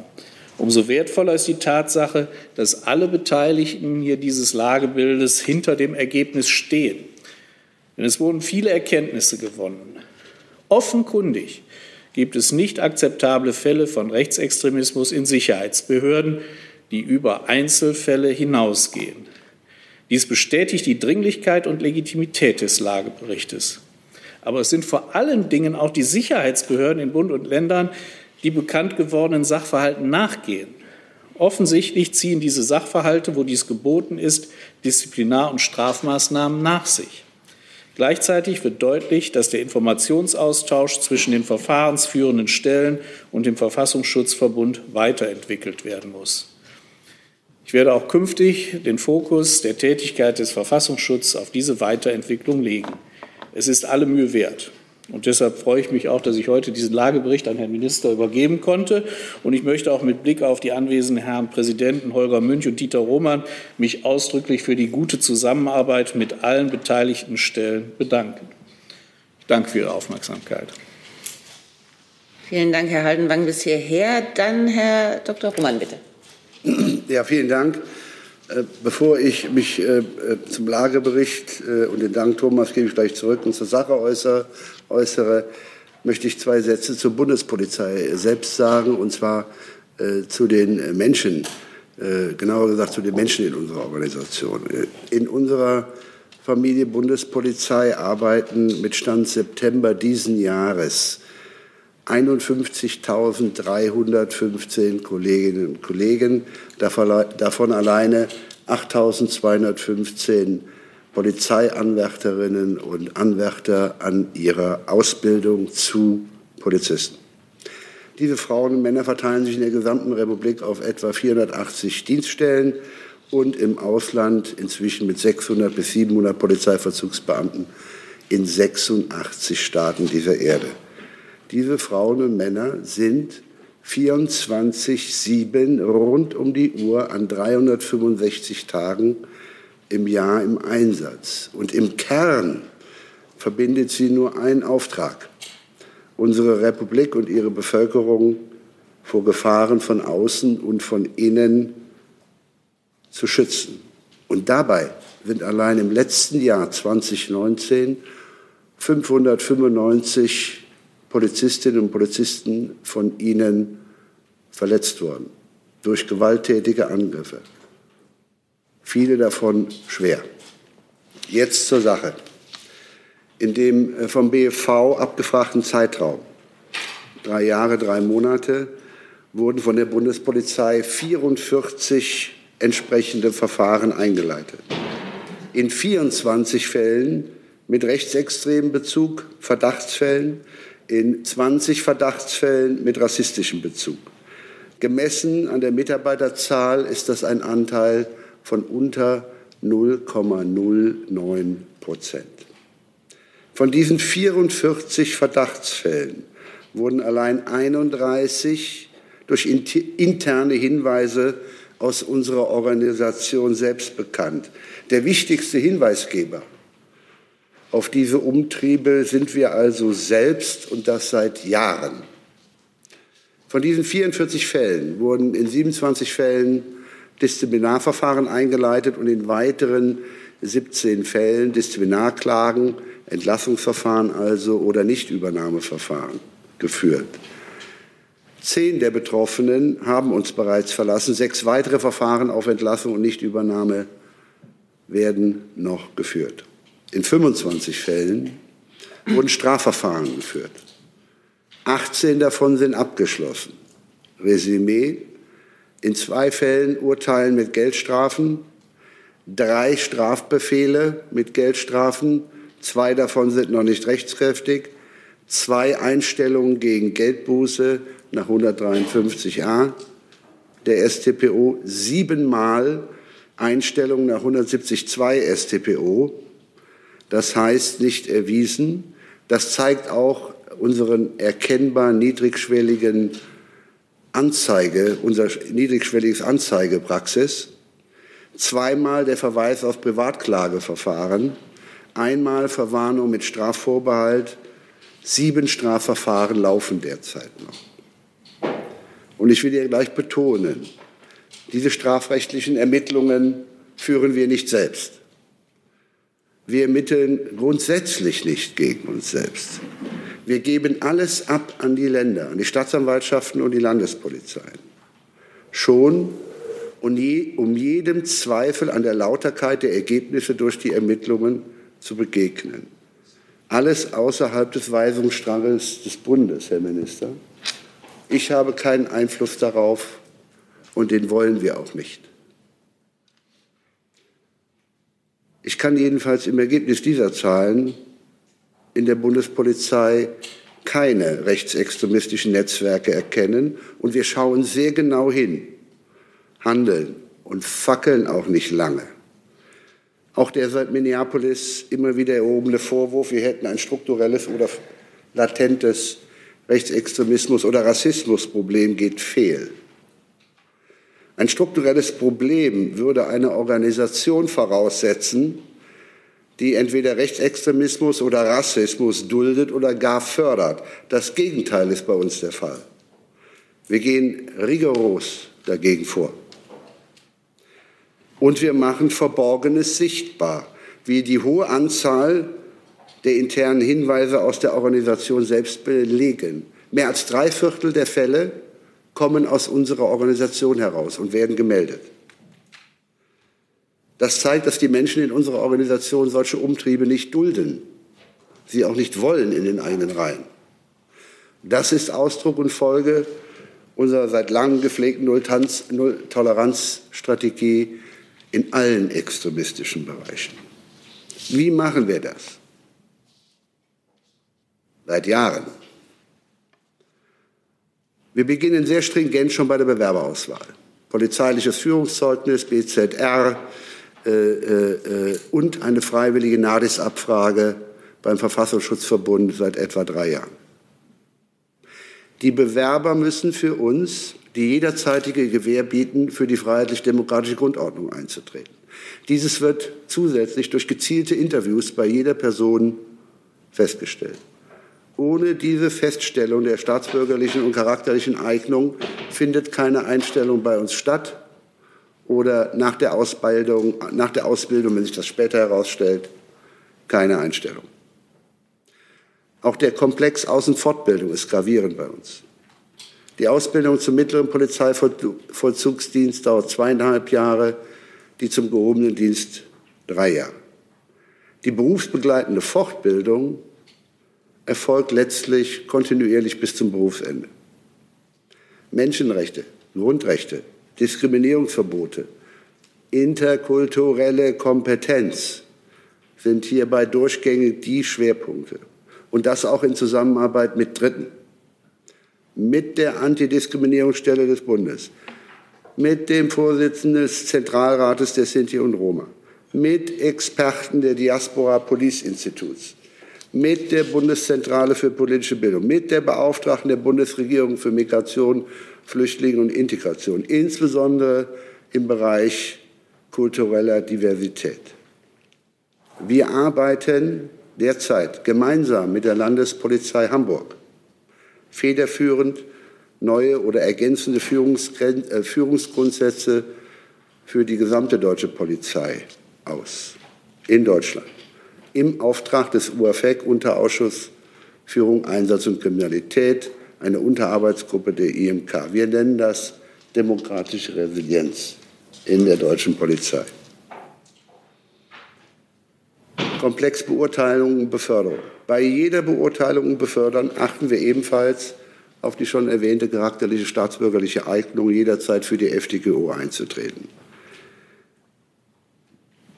Umso wertvoller ist die Tatsache, dass alle Beteiligten hier dieses Lagebildes hinter dem Ergebnis stehen. Denn es wurden viele Erkenntnisse gewonnen. Offenkundig gibt es nicht akzeptable Fälle von Rechtsextremismus in Sicherheitsbehörden, die über Einzelfälle hinausgehen. Dies bestätigt die Dringlichkeit und Legitimität des Lageberichtes. Aber es sind vor allen Dingen auch die Sicherheitsbehörden in Bund und Ländern, die bekannt gewordenen Sachverhalten nachgehen. Offensichtlich ziehen diese Sachverhalte, wo dies geboten ist, Disziplinar- und Strafmaßnahmen nach sich. Gleichzeitig wird deutlich, dass der Informationsaustausch zwischen den verfahrensführenden Stellen und dem Verfassungsschutzverbund weiterentwickelt werden muss. Ich werde auch künftig den Fokus der Tätigkeit des Verfassungsschutzes auf diese Weiterentwicklung legen. Es ist alle Mühe wert. Und deshalb freue ich mich auch, dass ich heute diesen Lagebericht an Herrn Minister übergeben konnte. Und ich möchte auch mit Blick auf die anwesenden Herren Präsidenten Holger Münch und Dieter Roman mich ausdrücklich für die gute Zusammenarbeit mit allen beteiligten Stellen bedanken. Ich danke für Ihre Aufmerksamkeit. Vielen Dank, Herr Haldenwang, bis hierher. Dann Herr Dr. Roman, bitte. Ja, vielen Dank. Äh, bevor ich mich äh, äh, zum Lagebericht und den Dank Thomas gebe ich gleich zurück und zur Sache äußere, äußere, möchte ich zwei Sätze zur Bundespolizei selbst sagen, und zwar zu den Menschen, genauer gesagt zu den Menschen in unserer Organisation. In unserer Familie Bundespolizei arbeiten mit Stand September diesen Jahres 51.315 Kolleginnen und Kollegen, davon alleine 8.215 Polizeianwärterinnen und Anwärter an ihrer Ausbildung zu Polizisten. Diese Frauen und Männer verteilen sich in der gesamten Republik auf etwa 480 Dienststellen und im Ausland inzwischen mit 600 bis 700 Polizeivollzugsbeamten in 86 Staaten dieser Erde. Diese Frauen und Männer sind 24-7 rund um die Uhr an 365 Tagen im Jahr im Einsatz. Und im Kern verbindet sie nur ein Auftrag, unsere Republik und ihre Bevölkerung vor Gefahren von außen und von innen zu schützen. Und dabei sind allein im letzten Jahr 2019 595 Polizistinnen und Polizisten von ihnen verletzt worden durch gewalttätige Angriffe. Viele davon schwer. Jetzt zur Sache. In dem äh, vom BFV abgefragten Zeitraum, drei Jahre, drei Monate, wurden von der Bundespolizei 44 entsprechende Verfahren eingeleitet. In 24 Fällen mit rechtsextremen Bezug, Verdachtsfällen, in 20 Verdachtsfällen mit rassistischem Bezug. Gemessen an der Mitarbeiterzahl ist das ein Anteil von unter 0,09 Prozent. Von diesen 44 Verdachtsfällen wurden allein 31 durch interne Hinweise aus unserer Organisation selbst bekannt. Der wichtigste Hinweisgeber auf diese Umtriebe sind wir also selbst und das seit Jahren. Von diesen 44 Fällen wurden in 27 Fällen Disziplinarverfahren eingeleitet und in weiteren 17 Fällen Disziplinarklagen, Entlassungsverfahren also oder Nichtübernahmeverfahren geführt. Zehn der Betroffenen haben uns bereits verlassen. Sechs weitere Verfahren auf Entlassung und Nichtübernahme werden noch geführt. In 25 Fällen wurden Strafverfahren geführt. 18 davon sind abgeschlossen. Resümee. In zwei Fällen Urteilen mit Geldstrafen, drei Strafbefehle mit Geldstrafen, zwei davon sind noch nicht rechtskräftig, zwei Einstellungen gegen Geldbuße nach 153a der StPO, siebenmal Einstellungen nach 170.2 StPO. Das heißt nicht erwiesen. Das zeigt auch unseren erkennbar niedrigschwelligen Anzeige, unser niedrigschwelliges Anzeigepraxis. Zweimal der Verweis auf Privatklageverfahren. Einmal Verwarnung mit Strafvorbehalt. Sieben Strafverfahren laufen derzeit noch. Und ich will hier gleich betonen, diese strafrechtlichen Ermittlungen führen wir nicht selbst. Wir ermitteln grundsätzlich nicht gegen uns selbst. Wir geben alles ab an die Länder, an die Staatsanwaltschaften und die Landespolizeien. Schon um jedem Zweifel an der Lauterkeit der Ergebnisse durch die Ermittlungen zu begegnen. Alles außerhalb des Weisungsstranges des Bundes, Herr Minister. Ich habe keinen Einfluss darauf und den wollen wir auch nicht. Ich kann jedenfalls im Ergebnis dieser Zahlen in der Bundespolizei keine rechtsextremistischen Netzwerke erkennen und wir schauen sehr genau hin, handeln und fackeln auch nicht lange. Auch der seit Minneapolis immer wieder erhobene Vorwurf, wir hätten ein strukturelles oder latentes Rechtsextremismus oder Rassismusproblem geht fehl. Ein strukturelles Problem würde eine Organisation voraussetzen, die entweder Rechtsextremismus oder Rassismus duldet oder gar fördert. Das Gegenteil ist bei uns der Fall. Wir gehen rigoros dagegen vor. Und wir machen Verborgenes sichtbar, wie die hohe Anzahl der internen Hinweise aus der Organisation selbst belegen. Mehr als drei Viertel der Fälle kommen aus unserer Organisation heraus und werden gemeldet. Das zeigt, dass die Menschen in unserer Organisation solche Umtriebe nicht dulden, sie auch nicht wollen in den eigenen Reihen. Das ist Ausdruck und Folge unserer seit langem gepflegten Null-Toleranz-Strategie in allen extremistischen Bereichen. Wie machen wir das? Seit Jahren. Wir beginnen sehr stringent schon bei der Bewerberauswahl. polizeiliches Führungszeugnis, BZR äh, äh, und eine freiwillige NADIS-Abfrage beim Verfassungsschutzverbund seit etwa drei Jahren. Die Bewerber müssen für uns die jederzeitige Gewähr bieten, für die freiheitlich-demokratische Grundordnung einzutreten. Dieses wird zusätzlich durch gezielte Interviews bei jeder Person festgestellt. Ohne diese Feststellung der staatsbürgerlichen und charakterlichen Eignung findet keine Einstellung bei uns statt oder nach der Ausbildung, nach der Ausbildung wenn sich das später herausstellt, keine Einstellung. Auch der Komplex Außenfortbildung ist gravierend bei uns. Die Ausbildung zum mittleren Polizeivollzugsdienst dauert zweieinhalb Jahre, die zum gehobenen Dienst drei Jahre. Die berufsbegleitende Fortbildung erfolgt letztlich kontinuierlich bis zum Berufsende. Menschenrechte, Grundrechte, Diskriminierungsverbote, interkulturelle Kompetenz sind hierbei durchgängig die Schwerpunkte. Und das auch in Zusammenarbeit mit Dritten, mit der Antidiskriminierungsstelle des Bundes, mit dem Vorsitzenden des Zentralrates der Sinti und Roma, mit Experten der Diaspora Police Instituts, mit der Bundeszentrale für politische Bildung, mit der Beauftragten der Bundesregierung für Migration, Flüchtlinge und Integration, insbesondere im Bereich kultureller Diversität. Wir arbeiten derzeit gemeinsam mit der Landespolizei Hamburg federführend neue oder ergänzende äh, Führungsgrundsätze für die gesamte deutsche Polizei aus in Deutschland im Auftrag des UAFEC Unterausschuss Führung, Einsatz und Kriminalität, eine Unterarbeitsgruppe der IMK. Wir nennen das demokratische Resilienz in der deutschen Polizei. Komplex Beurteilung und Beförderung. Bei jeder Beurteilung und Befördern achten wir ebenfalls auf die schon erwähnte charakterliche staatsbürgerliche Eignung, jederzeit für die FDGO einzutreten.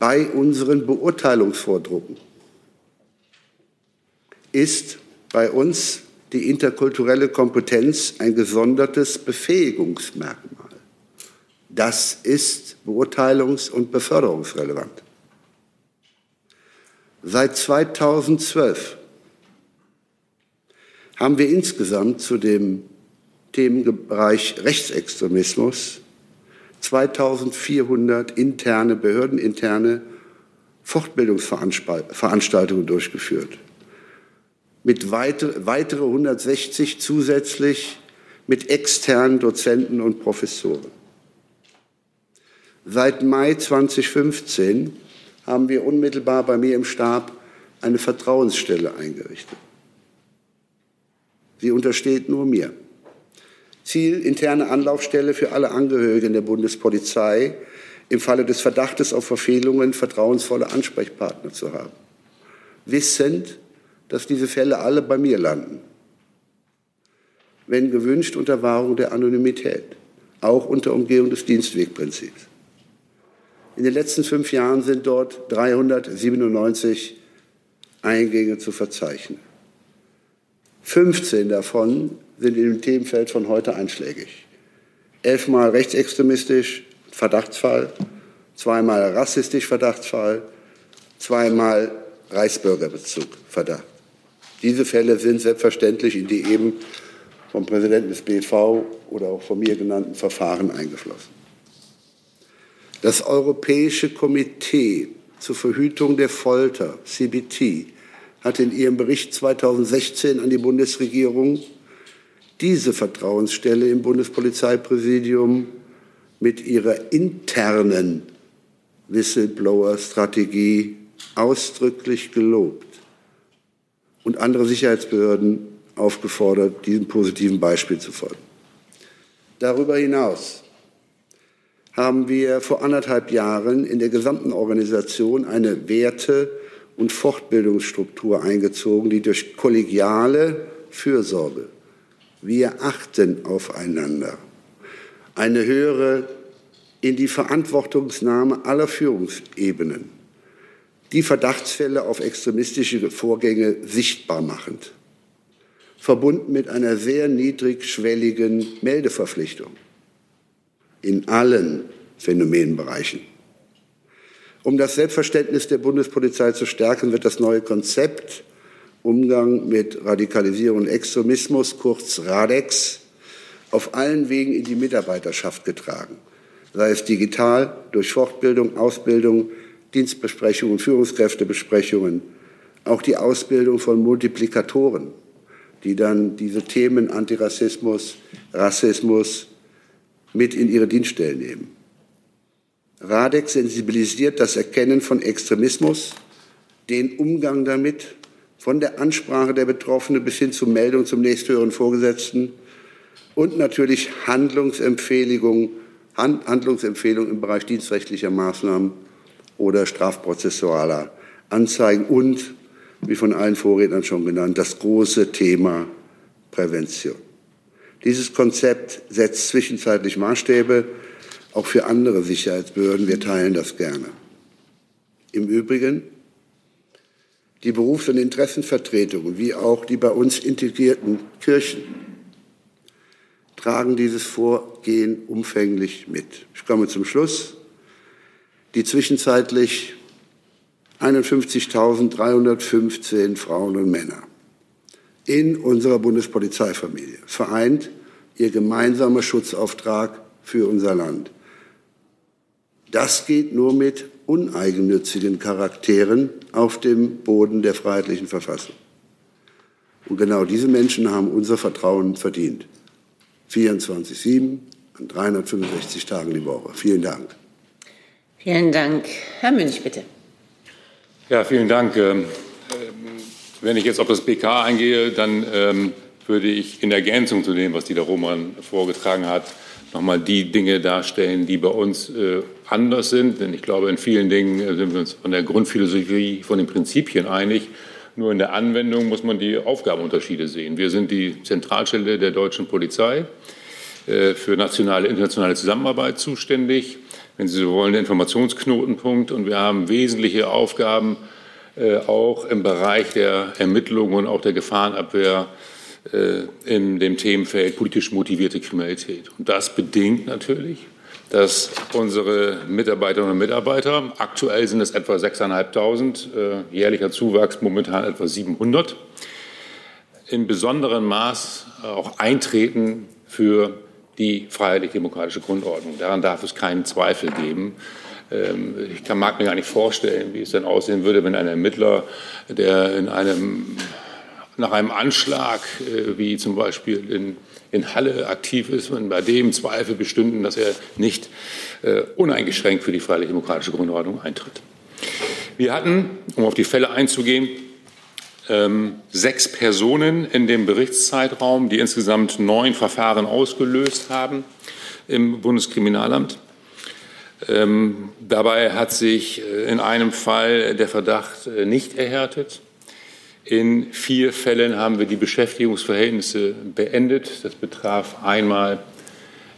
Bei unseren Beurteilungsvordrucken ist bei uns die interkulturelle Kompetenz ein gesondertes Befähigungsmerkmal. Das ist beurteilungs- und beförderungsrelevant. Seit 2012 haben wir insgesamt zu dem Themenbereich Rechtsextremismus 2400 interne, behördeninterne Fortbildungsveranstaltungen durchgeführt. Mit weitere, weitere 160 zusätzlich mit externen Dozenten und Professoren. Seit Mai 2015 haben wir unmittelbar bei mir im Stab eine Vertrauensstelle eingerichtet. Sie untersteht nur mir. Ziel interne Anlaufstelle für alle Angehörigen der Bundespolizei, im Falle des Verdachtes auf Verfehlungen vertrauensvolle Ansprechpartner zu haben. Wissend, dass diese Fälle alle bei mir landen. Wenn gewünscht, unter Wahrung der Anonymität, auch unter Umgehung des Dienstwegprinzips. In den letzten fünf Jahren sind dort 397 Eingänge zu verzeichnen. 15 davon sind in dem Themenfeld von heute einschlägig. Elfmal rechtsextremistisch, Verdachtsfall, zweimal rassistisch Verdachtsfall, zweimal Reichsbürgerbezug, Verdacht. Diese Fälle sind selbstverständlich in die eben vom Präsidenten des BV oder auch von mir genannten Verfahren eingeflossen. Das Europäische Komitee zur Verhütung der Folter, CBT, hat in ihrem Bericht 2016 an die Bundesregierung diese Vertrauensstelle im Bundespolizeipräsidium mit ihrer internen Whistleblower-Strategie ausdrücklich gelobt und andere Sicherheitsbehörden aufgefordert, diesem positiven Beispiel zu folgen. Darüber hinaus haben wir vor anderthalb Jahren in der gesamten Organisation eine Werte- und Fortbildungsstruktur eingezogen, die durch kollegiale Fürsorge, wir achten aufeinander, eine höhere in die Verantwortungsnahme aller Führungsebenen, die Verdachtsfälle auf extremistische Vorgänge sichtbar machend, verbunden mit einer sehr niedrigschwelligen Meldeverpflichtung in allen Phänomenbereichen. Um das Selbstverständnis der Bundespolizei zu stärken, wird das neue Konzept Umgang mit Radikalisierung und Extremismus, kurz RADEX, auf allen Wegen in die Mitarbeiterschaft getragen, sei es digital, durch Fortbildung, Ausbildung, Dienstbesprechungen, Führungskräftebesprechungen, auch die Ausbildung von Multiplikatoren, die dann diese Themen Antirassismus, Rassismus mit in ihre Dienststellen nehmen. Radex sensibilisiert das Erkennen von Extremismus, den Umgang damit, von der Ansprache der Betroffenen bis hin zur Meldung zum nächsthöheren Vorgesetzten und natürlich Handlungsempfehlungen, Handlungsempfehlungen im Bereich dienstrechtlicher Maßnahmen oder strafprozessualer Anzeigen und, wie von allen Vorrednern schon genannt, das große Thema Prävention. Dieses Konzept setzt zwischenzeitlich Maßstäbe auch für andere Sicherheitsbehörden. Wir teilen das gerne. Im Übrigen, die Berufs- und Interessenvertretungen wie auch die bei uns integrierten Kirchen tragen dieses Vorgehen umfänglich mit. Ich komme zum Schluss. Die zwischenzeitlich 51.315 Frauen und Männer in unserer Bundespolizeifamilie vereint ihr gemeinsamer Schutzauftrag für unser Land. Das geht nur mit uneigennützigen Charakteren auf dem Boden der freiheitlichen Verfassung. Und genau diese Menschen haben unser Vertrauen verdient. 24-7 an 365 Tagen die Woche. Vielen Dank. Vielen Dank. Herr Münch, bitte. Ja, vielen Dank. Ähm, wenn ich jetzt auf das BK eingehe, dann ähm, würde ich in Ergänzung zu dem, was Dieter Roman vorgetragen hat, nochmal die Dinge darstellen, die bei uns äh, anders sind. Denn ich glaube, in vielen Dingen sind wir uns von der Grundphilosophie, von den Prinzipien einig. Nur in der Anwendung muss man die Aufgabenunterschiede sehen. Wir sind die Zentralstelle der deutschen Polizei äh, für nationale, internationale Zusammenarbeit zuständig. Wenn Sie so wollen, der Informationsknotenpunkt. Und wir haben wesentliche Aufgaben äh, auch im Bereich der Ermittlungen und auch der Gefahrenabwehr äh, in dem Themenfeld politisch motivierte Kriminalität. Und das bedingt natürlich, dass unsere Mitarbeiterinnen und Mitarbeiter, aktuell sind es etwa 6.500, äh, jährlicher Zuwachs momentan etwa 700, in besonderem Maß auch eintreten für die freiheitlich-demokratische Grundordnung. Daran darf es keinen Zweifel geben. Ähm, ich kann, mag mir gar nicht vorstellen, wie es dann aussehen würde, wenn ein Ermittler, der in einem nach einem Anschlag, äh, wie zum Beispiel in, in Halle aktiv ist, wenn bei dem Zweifel bestünden, dass er nicht äh, uneingeschränkt für die freiheitlich-demokratische Grundordnung eintritt. Wir hatten, um auf die Fälle einzugehen, ähm, sechs Personen in dem Berichtszeitraum, die insgesamt neun Verfahren ausgelöst haben im Bundeskriminalamt. Ähm, dabei hat sich äh, in einem Fall der Verdacht äh, nicht erhärtet. In vier Fällen haben wir die Beschäftigungsverhältnisse beendet. Das betraf einmal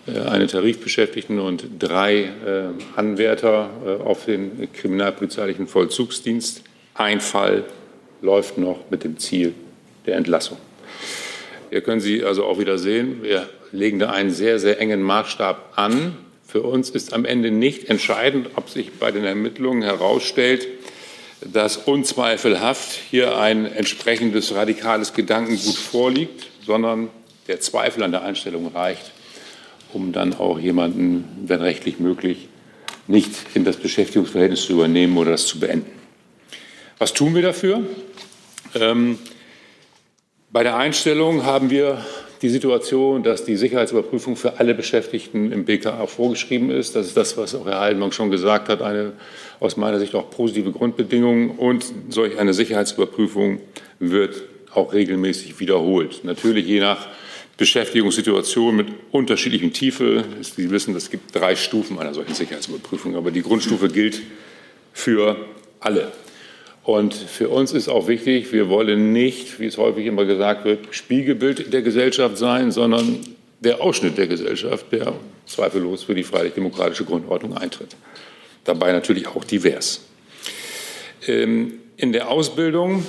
äh, eine Tarifbeschäftigten und drei äh, Anwärter äh, auf den kriminalpolizeilichen Vollzugsdienst. Ein Fall läuft noch mit dem Ziel der Entlassung. Hier können Sie also auch wieder sehen, wir legen da einen sehr, sehr engen Maßstab an. Für uns ist am Ende nicht entscheidend, ob sich bei den Ermittlungen herausstellt, dass unzweifelhaft hier ein entsprechendes radikales Gedankengut vorliegt, sondern der Zweifel an der Einstellung reicht, um dann auch jemanden, wenn rechtlich möglich, nicht in das Beschäftigungsverhältnis zu übernehmen oder das zu beenden. Was tun wir dafür? Ähm, bei der Einstellung haben wir die Situation, dass die Sicherheitsüberprüfung für alle Beschäftigten im BKA vorgeschrieben ist. Das ist das, was auch Herr Heidenbank schon gesagt hat, eine aus meiner Sicht auch positive Grundbedingung. Und solch eine Sicherheitsüberprüfung wird auch regelmäßig wiederholt. Natürlich je nach Beschäftigungssituation mit unterschiedlichen Tiefe. Sie wissen, es gibt drei Stufen einer solchen Sicherheitsüberprüfung, aber die Grundstufe gilt für alle. Und für uns ist auch wichtig, wir wollen nicht, wie es häufig immer gesagt wird, Spiegelbild der Gesellschaft sein, sondern der Ausschnitt der Gesellschaft, der zweifellos für die freiheitlich-demokratische Grundordnung eintritt. Dabei natürlich auch divers. Ähm, in der Ausbildung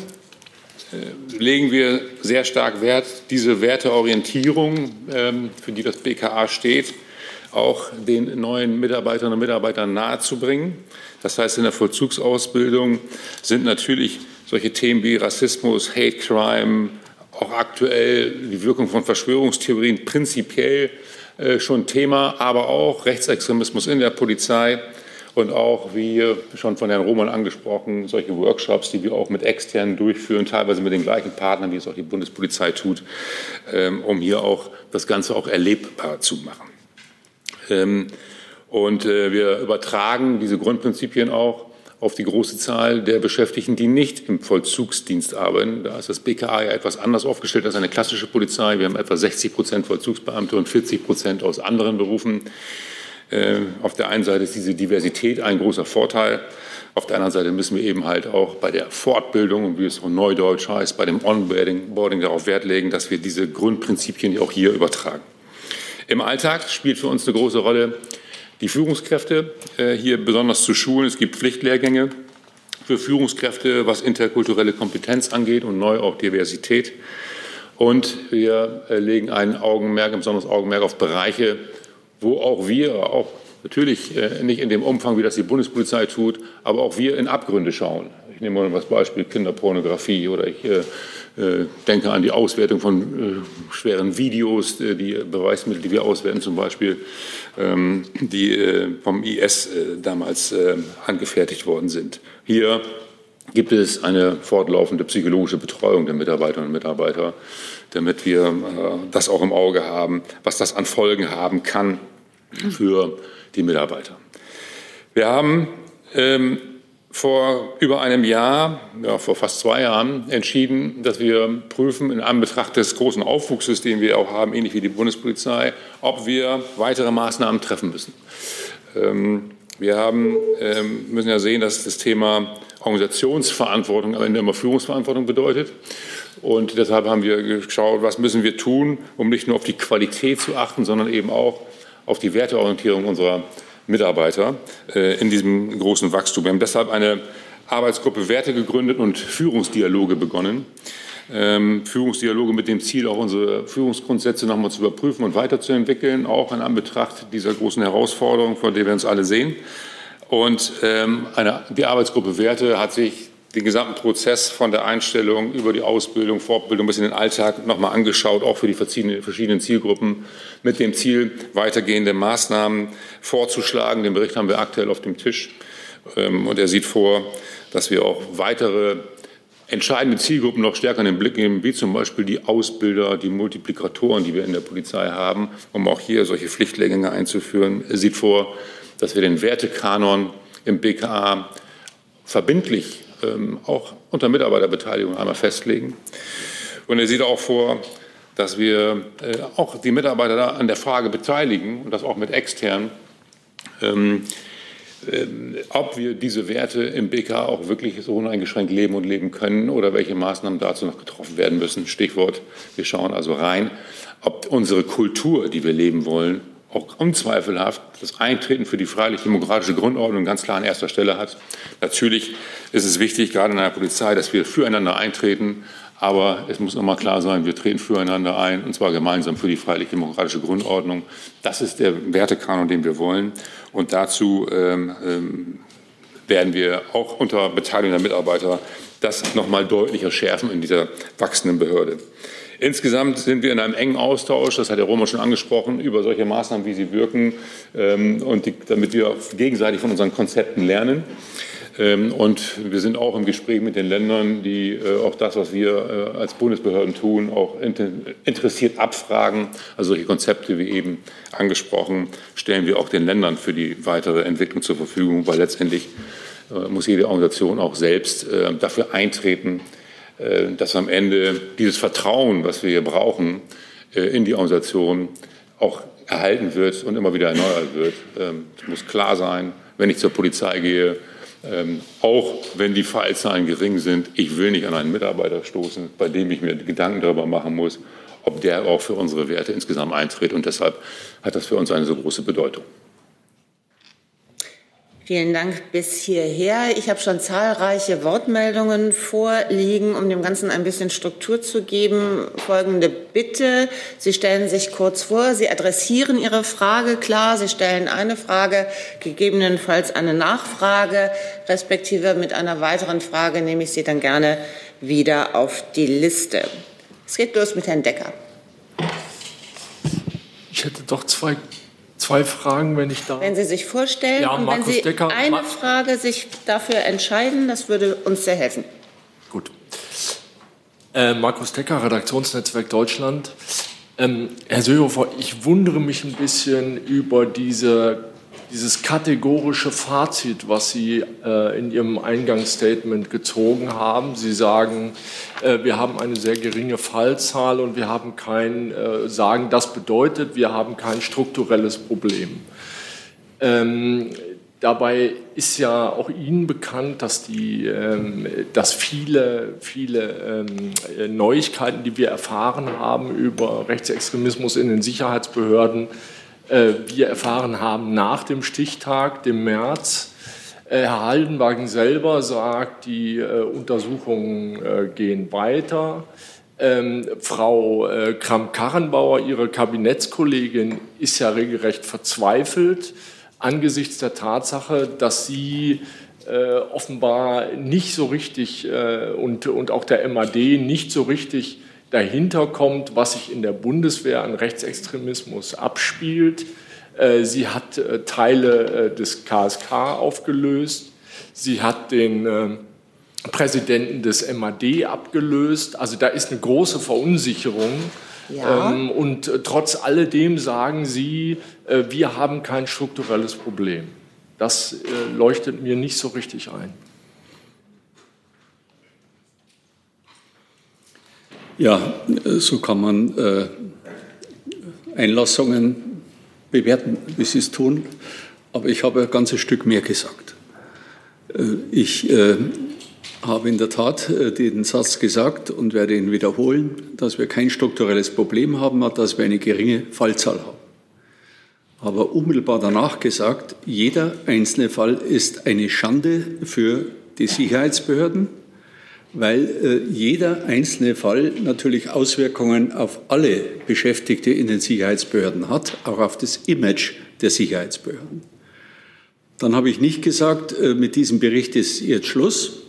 äh, legen wir sehr stark Wert, diese Werteorientierung, ähm, für die das BKA steht, auch den neuen Mitarbeiterinnen und Mitarbeitern nahezubringen. Das heißt, in der Vollzugsausbildung sind natürlich solche Themen wie Rassismus, Hate Crime, auch aktuell die Wirkung von Verschwörungstheorien prinzipiell äh, schon Thema, aber auch Rechtsextremismus in der Polizei und auch, wie schon von Herrn Roman angesprochen, solche Workshops, die wir auch mit externen durchführen, teilweise mit den gleichen Partnern, wie es auch die Bundespolizei tut, ähm, um hier auch das Ganze auch erlebbar zu machen. Ähm, und äh, wir übertragen diese Grundprinzipien auch auf die große Zahl der Beschäftigten, die nicht im Vollzugsdienst arbeiten. Da ist das BKA ja etwas anders aufgestellt als eine klassische Polizei. Wir haben etwa 60 Prozent Vollzugsbeamte und 40 Prozent aus anderen Berufen. Äh, auf der einen Seite ist diese Diversität ein großer Vorteil. Auf der anderen Seite müssen wir eben halt auch bei der Fortbildung, wie es auch neudeutsch heißt, bei dem Onboarding darauf Wert legen, dass wir diese Grundprinzipien auch hier übertragen. Im Alltag spielt für uns eine große Rolle die Führungskräfte äh, hier besonders zu schulen. Es gibt Pflichtlehrgänge für Führungskräfte, was interkulturelle Kompetenz angeht und neu auch Diversität. Und wir äh, legen ein Augenmerk, ein besonderes Augenmerk auf Bereiche, wo auch wir, auch natürlich äh, nicht in dem Umfang, wie das die Bundespolizei tut, aber auch wir in Abgründe schauen. Ich nehme mal das Beispiel Kinderpornografie oder ich äh, denke an die Auswertung von äh, schweren Videos, äh, die Beweismittel, die wir auswerten, zum Beispiel, ähm, die vom IS damals angefertigt worden sind. Hier gibt es eine fortlaufende psychologische Betreuung der Mitarbeiterinnen und Mitarbeiter, damit wir das auch im Auge haben, was das an Folgen haben kann für die Mitarbeiter. Wir haben ähm, vor über einem Jahr, ja, vor fast zwei Jahren, entschieden, dass wir prüfen, in Anbetracht des großen Aufwuchses, den wir auch haben, ähnlich wie die Bundespolizei, ob wir weitere Maßnahmen treffen müssen. Ähm, wir haben, ähm, müssen ja sehen, dass das Thema Organisationsverantwortung am Ende immer Führungsverantwortung bedeutet. Und deshalb haben wir geschaut, was müssen wir tun, um nicht nur auf die Qualität zu achten, sondern eben auch auf die Werteorientierung unserer Mitarbeiter äh, in diesem großen Wachstum. Wir haben deshalb eine Arbeitsgruppe Werte gegründet und Führungsdialoge begonnen. Ähm, Führungsdialoge mit dem Ziel, auch unsere Führungsgrundsätze nochmal zu überprüfen und weiterzuentwickeln, auch in Anbetracht dieser großen Herausforderung, vor der wir uns alle sehen. Und ähm, eine, die Arbeitsgruppe Werte hat sich den gesamten Prozess von der Einstellung über die Ausbildung, Fortbildung bis in den Alltag nochmal angeschaut, auch für die verschiedenen Zielgruppen, mit dem Ziel, weitergehende Maßnahmen vorzuschlagen. Den Bericht haben wir aktuell auf dem Tisch. Ähm, und er sieht vor, dass wir auch weitere entscheidende Zielgruppen noch stärker in den Blick nehmen, wie zum Beispiel die Ausbilder, die Multiplikatoren, die wir in der Polizei haben, um auch hier solche Pflichtlehrgänge einzuführen. Er sieht vor, dass wir den Wertekanon im BKA verbindlich auch unter Mitarbeiterbeteiligung einmal festlegen. Und er sieht auch vor, dass wir äh, auch die Mitarbeiter an der Frage beteiligen und das auch mit extern, ähm, äh, ob wir diese Werte im BK auch wirklich so uneingeschränkt leben und leben können oder welche Maßnahmen dazu noch getroffen werden müssen. Stichwort, wir schauen also rein, ob unsere Kultur, die wir leben wollen, auch unzweifelhaft das Eintreten für die freiheitlich-demokratische Grundordnung ganz klar an erster Stelle hat. Natürlich ist es wichtig, gerade in der Polizei, dass wir füreinander eintreten. Aber es muss nochmal klar sein, wir treten füreinander ein, und zwar gemeinsam für die freiheitlich-demokratische Grundordnung. Das ist der Wertekanon, den wir wollen. Und dazu ähm, ähm, werden wir auch unter Beteiligung der Mitarbeiter das nochmal deutlicher schärfen in dieser wachsenden Behörde. Insgesamt sind wir in einem engen Austausch, das hat Herr Romer schon angesprochen, über solche Maßnahmen, wie sie wirken, ähm, und die, damit wir gegenseitig von unseren Konzepten lernen. Ähm, und wir sind auch im Gespräch mit den Ländern, die äh, auch das, was wir äh, als Bundesbehörden tun, auch interessiert abfragen. Also solche Konzepte wie eben angesprochen, stellen wir auch den Ländern für die weitere Entwicklung zur Verfügung, weil letztendlich äh, muss jede Organisation auch selbst dafür eintreten, dass am Ende dieses Vertrauen, was wir hier brauchen, in die Organisation auch erhalten wird und immer wieder erneuert wird. Ähm, es muss klar sein, wenn ich zur Polizei gehe, ähm, auch wenn die Fallzahlen gering sind, ich will nicht an einen Mitarbeiter stoßen, bei dem ich mir Gedanken darüber machen muss, ob der auch für unsere Werte insgesamt eintritt. Und deshalb hat das für uns eine so große Bedeutung. Vielen Dank bis hierher. Ich habe schon zahlreiche Wortmeldungen vorliegen, um dem Ganzen ein bisschen Struktur zu geben. Folgende Bitte. Sie stellen sich kurz vor. Sie adressieren Ihre Frage klar. Sie stellen eine Frage, gegebenenfalls eine Nachfrage, respektive mit einer weiteren Frage nehme ich Sie dann gerne wieder auf die Liste. Es geht los mit Herrn Decker. Ich hätte doch zwei zwei Fragen, wenn ich da. Wenn Sie sich vorstellen ja, wenn Sie Decker, eine Frage sich dafür entscheiden, das würde uns sehr helfen. Gut. Äh, Markus Decker, Redaktionsnetzwerk Deutschland. Ähm, Herr Seehofer, ich wundere mich ein bisschen über diese dieses kategorische Fazit, was Sie äh, in Ihrem Eingangsstatement gezogen haben. Sie sagen, äh, wir haben eine sehr geringe Fallzahl und wir haben kein, äh, sagen, das bedeutet, wir haben kein strukturelles Problem. Ähm, dabei ist ja auch Ihnen bekannt, dass, die, ähm, dass viele, viele ähm, Neuigkeiten, die wir erfahren haben über Rechtsextremismus in den Sicherheitsbehörden, wir erfahren haben nach dem Stichtag, dem März. Äh, Herr Haldenwagen selber sagt, die äh, Untersuchungen gehen weiter. Ähm, Frau äh, Kramp-Karrenbauer, ihre Kabinettskollegin, ist ja regelrecht verzweifelt angesichts der Tatsache, dass sie äh, offenbar nicht so richtig äh, und, und auch der MAD nicht so richtig dahinter kommt, was sich in der Bundeswehr an Rechtsextremismus abspielt. Äh, sie hat äh, Teile äh, des KSK aufgelöst. Sie hat den Präsidenten des MAD abgelöst. Also da ist eine große Verunsicherung. Ja. Ähm, und trotz alledem sagen Sie, wir haben kein strukturelles Problem. Das leuchtet mir nicht so richtig ein. Ja, so kann man äh, Einlassungen bewerten, wie sie es tun. Aber ich habe ein ganzes Stück mehr gesagt. Äh, ich äh, habe in der Tat äh, den Satz gesagt und werde ihn wiederholen, dass wir kein strukturelles Problem haben, dass wir eine geringe Fallzahl haben. Aber unmittelbar danach gesagt, jeder einzelne Fall ist eine Schande für die Sicherheitsbehörden, weil äh, jeder einzelne Fall natürlich Auswirkungen auf alle Beschäftigte in den Sicherheitsbehörden hat, auch auf das Image der Sicherheitsbehörden. Dann habe ich nicht gesagt, äh, mit diesem Bericht ist jetzt Schluss,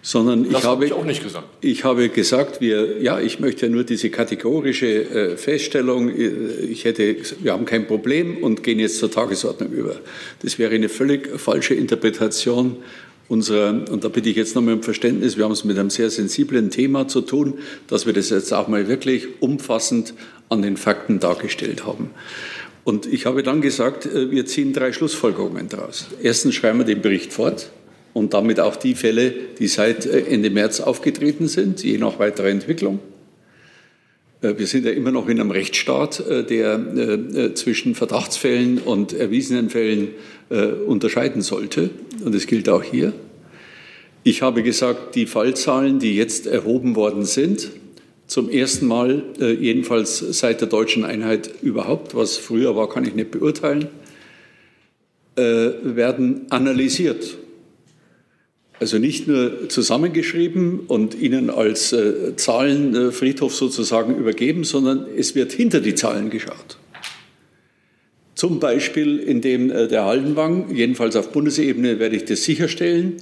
sondern das ich habe, ich auch nicht gesagt. Ich habe gesagt, wir, ja, ich möchte nur diese kategorische äh, Feststellung, äh, ich hätte, wir haben kein Problem und gehen jetzt zur Tagesordnung über. Das wäre eine völlig falsche Interpretation unserer, und da bitte ich jetzt nochmal um Verständnis, wir haben es mit einem sehr sensiblen Thema zu tun, dass wir das jetzt auch mal wirklich umfassend an den Fakten dargestellt haben. Und ich habe dann gesagt, äh, wir ziehen drei Schlussfolgerungen daraus. Erstens schreiben wir den Bericht fort und damit auch die Fälle, die seit äh, Ende März aufgetreten sind, je nach weiterer Entwicklung. Äh, wir sind ja immer noch in einem Rechtsstaat, der zwischen Verdachtsfällen und erwiesenen Fällen unterscheiden sollte. Und das gilt auch hier. Ich habe gesagt, die Fallzahlen, die jetzt erhoben worden sind, zum ersten Mal, äh, jedenfalls seit der deutschen Einheit überhaupt, was früher war, kann ich nicht beurteilen, äh, werden analysiert. Also nicht nur zusammengeschrieben und Ihnen als äh, Zahlenfriedhof sozusagen übergeben, sondern es wird hinter die Zahlen geschaut. Zum Beispiel, indem äh, der Haldenwang, jedenfalls auf Bundesebene werde ich das sicherstellen,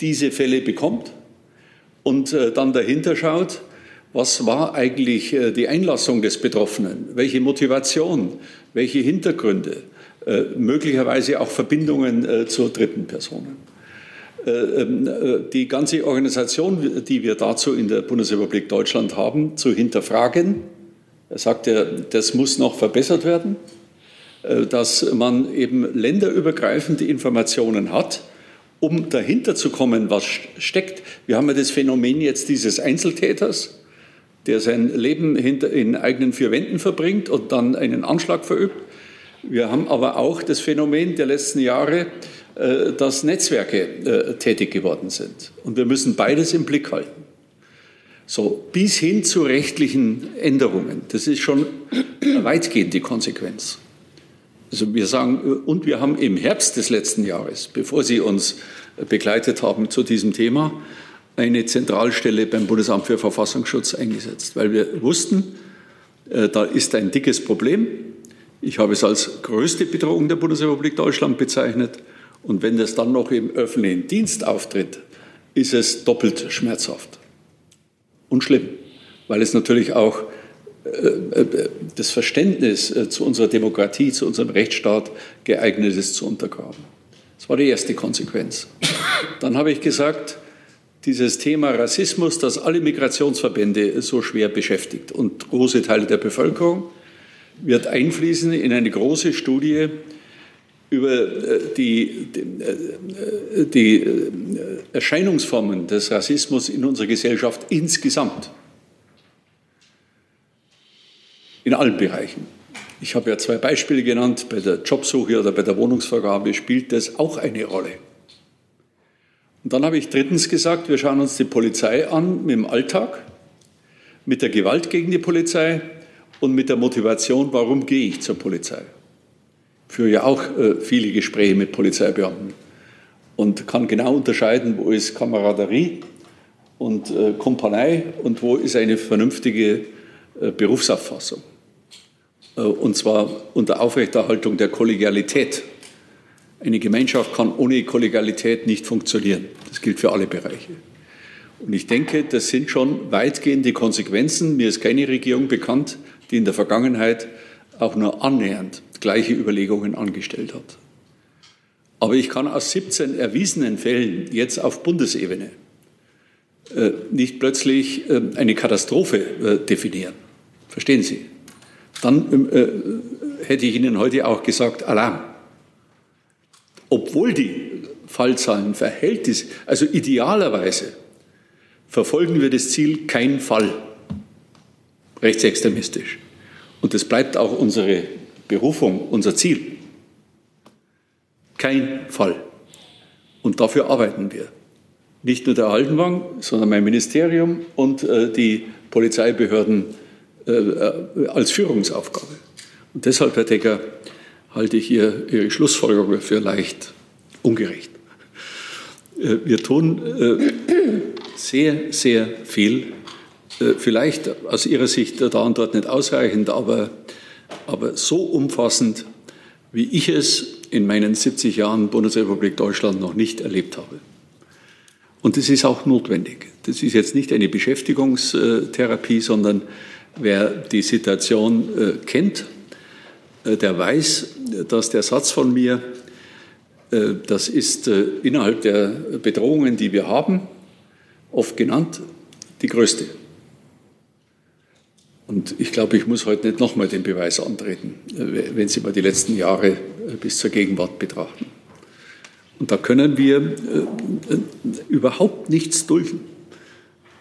diese Fälle bekommt und äh, dann dahinter schaut, was war eigentlich äh, die Einlassung des Betroffenen, welche Motivation, welche Hintergründe, möglicherweise auch Verbindungen zu dritten Personen. Ähm, die ganze Organisation, die wir dazu in der Bundesrepublik Deutschland haben, zu hinterfragen. Er sagt ja, das muss noch verbessert werden. Äh, dass man eben länderübergreifende Informationen hat, um dahinter zu kommen, was steckt. Wir haben ja das Phänomen jetzt dieses Einzeltäters, der sein Leben in eigenen vier Wänden verbringt und dann einen Anschlag verübt. Wir haben aber auch das Phänomen der letzten Jahre, äh, dass Netzwerke äh, tätig geworden sind. Und wir müssen beides im Blick halten. So, bis hin zu rechtlichen Änderungen. Das ist schon weitgehend die Konsequenz. Also wir sagen, und wir haben im Herbst des letzten Jahres, bevor Sie uns begleitet haben zu diesem Thema, eine Zentralstelle beim Bundesamt für Verfassungsschutz eingesetzt, weil wir wussten, äh, da ist ein dickes Problem. Ich habe es als größte Bedrohung der Bundesrepublik Deutschland bezeichnet. Und wenn das dann noch im öffentlichen Dienst auftritt, ist es doppelt schmerzhaft und schlimm, weil es natürlich auch äh, äh, das Verständnis zu unserer Demokratie, zu unserem Rechtsstaat geeignet ist zu untergraben. Das war die erste Konsequenz. Dann habe ich gesagt, dieses Thema Rassismus, das alle Migrationsverbände so schwer beschäftigt und große Teile der Bevölkerung, wird einfließen in eine große Studie über äh, die, die, äh, die äh, Erscheinungsformen des Rassismus in unserer Gesellschaft insgesamt. In allen Bereichen. Ich habe ja zwei Beispiele genannt. Bei der Jobsuche oder bei der Wohnungsvergabe spielt das auch eine Rolle. Und dann habe ich drittens gesagt, wir schauen uns die Polizei an mit dem Alltag, mit der Gewalt gegen die Polizei und mit der Motivation, warum gehe ich zur Polizei. Führe ja auch äh, viele Gespräche mit Polizeibeamten und kann genau unterscheiden, wo ist Kameraderie und äh, Kumpanei und wo ist eine vernünftige äh, Berufsauffassung. Äh, und zwar unter Aufrechterhaltung der Kollegialität eine Gemeinschaft kann ohne Kollegialität nicht funktionieren. Das gilt für alle Bereiche. Und ich denke, das sind schon weitgehende Konsequenzen. Mir ist keine Regierung bekannt, die in der Vergangenheit auch nur annähernd gleiche Überlegungen angestellt hat. Aber ich kann aus 17 erwiesenen Fällen jetzt auf Bundesebene äh, nicht plötzlich äh, eine Katastrophe äh, definieren. Verstehen Sie? Dann ähm, hätte ich Ihnen heute auch gesagt, Alarm obwohl die Fallzahlen Verhältnis, also idealerweise verfolgen wir das Ziel kein Fall rechtsextremistisch. Und das bleibt auch unsere Berufung, unser Ziel. Kein Fall. Und dafür arbeiten wir. Nicht nur der Haldenwang, sondern mein Ministerium und äh, die Polizeibehörden äh, äh, als Führungsaufgabe. Und deshalb, Herr Decker, halte ich ihr, Ihre Schlussfolgerung für leicht ungerecht. Äh, wir tun äh, sehr, sehr viel, vielleicht aus Ihrer Sicht da und dort nicht ausreichend, aber, aber so umfassend, wie ich es in meinen 70 Jahren Bundesrepublik Deutschland noch nicht erlebt habe. Und das ist auch notwendig. Das ist jetzt nicht eine Beschäftigungstherapie, sondern wer die Situation kennt, der weiß, dass der Satz von mir, äh, das ist äh, innerhalb der Bedrohungen, die wir haben, oft genannt, die größte. Und ich glaube, ich muss heute nicht nochmal den Beweis antreten, äh, wenn Sie mal die letzten Jahre bis zur Gegenwart betrachten. Und da können wir überhaupt nichts dulden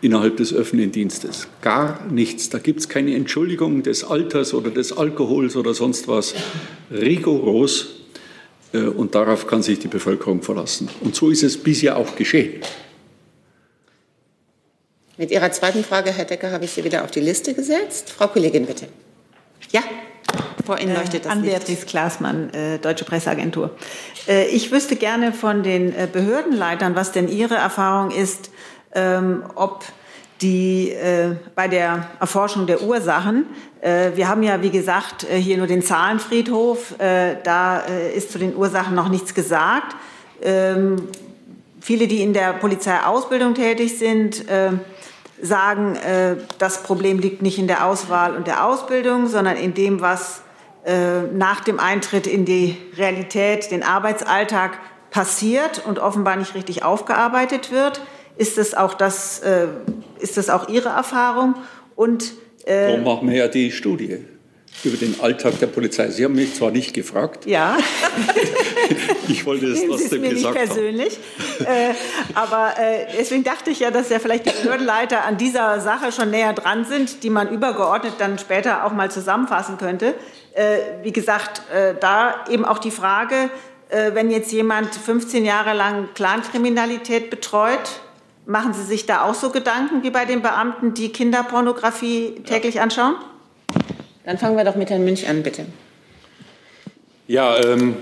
innerhalb des öffentlichen Dienstes. Gar nichts. Da gibt es keine Entschuldigung des Alters oder des Alkohols oder sonst was. Rigoros. Äh, und darauf kann sich die Bevölkerung verlassen. Und so ist es bisher auch geschehen. Mit Ihrer zweiten Frage, Herr Decker, habe ich Sie wieder auf die Liste gesetzt. Frau Kollegin, bitte. Ja. Vor Ihnen leuchtet das An Beatrice Klaasmann, äh, Deutsche Presseagentur. Äh, ich wüsste gerne von den äh, Behördenleitern, was denn Ihre Erfahrung ist, ähm, ob die äh, bei der Erforschung der Ursachen, äh, wir haben ja wie gesagt äh, hier nur den Zahlenfriedhof, äh, da äh, ist zu den Ursachen noch nichts gesagt. Ähm, viele, die in der Polizeiausbildung tätig sind, äh, sagen, äh, das Problem liegt nicht in der Auswahl und der Ausbildung, sondern in dem, was äh, nach dem Eintritt in die Realität, den Arbeitsalltag passiert und offenbar nicht richtig aufgearbeitet wird. Ist das auch, das, äh, ist das auch Ihre Erfahrung? Und, äh, Darum machen wir ja die Studie über den Alltag der Polizei. Sie haben mich zwar nicht gefragt. Ja. ich wollte es trotzdem mir gesagt nicht persönlich. äh, aber äh, deswegen dachte ich ja, dass ja vielleicht die Behördenleiter an dieser Sache schon näher dran sind, die man übergeordnet dann später auch mal zusammenfassen könnte. Äh, wie gesagt, äh, da eben auch die Frage, äh, wenn jetzt jemand 15 Jahre lang Clankriminalität betreut, Machen Sie sich da auch so Gedanken wie bei den Beamten, die Kinderpornografie täglich anschauen? Dann fangen wir doch mit Herrn Münch an, bitte. Ja, ähm,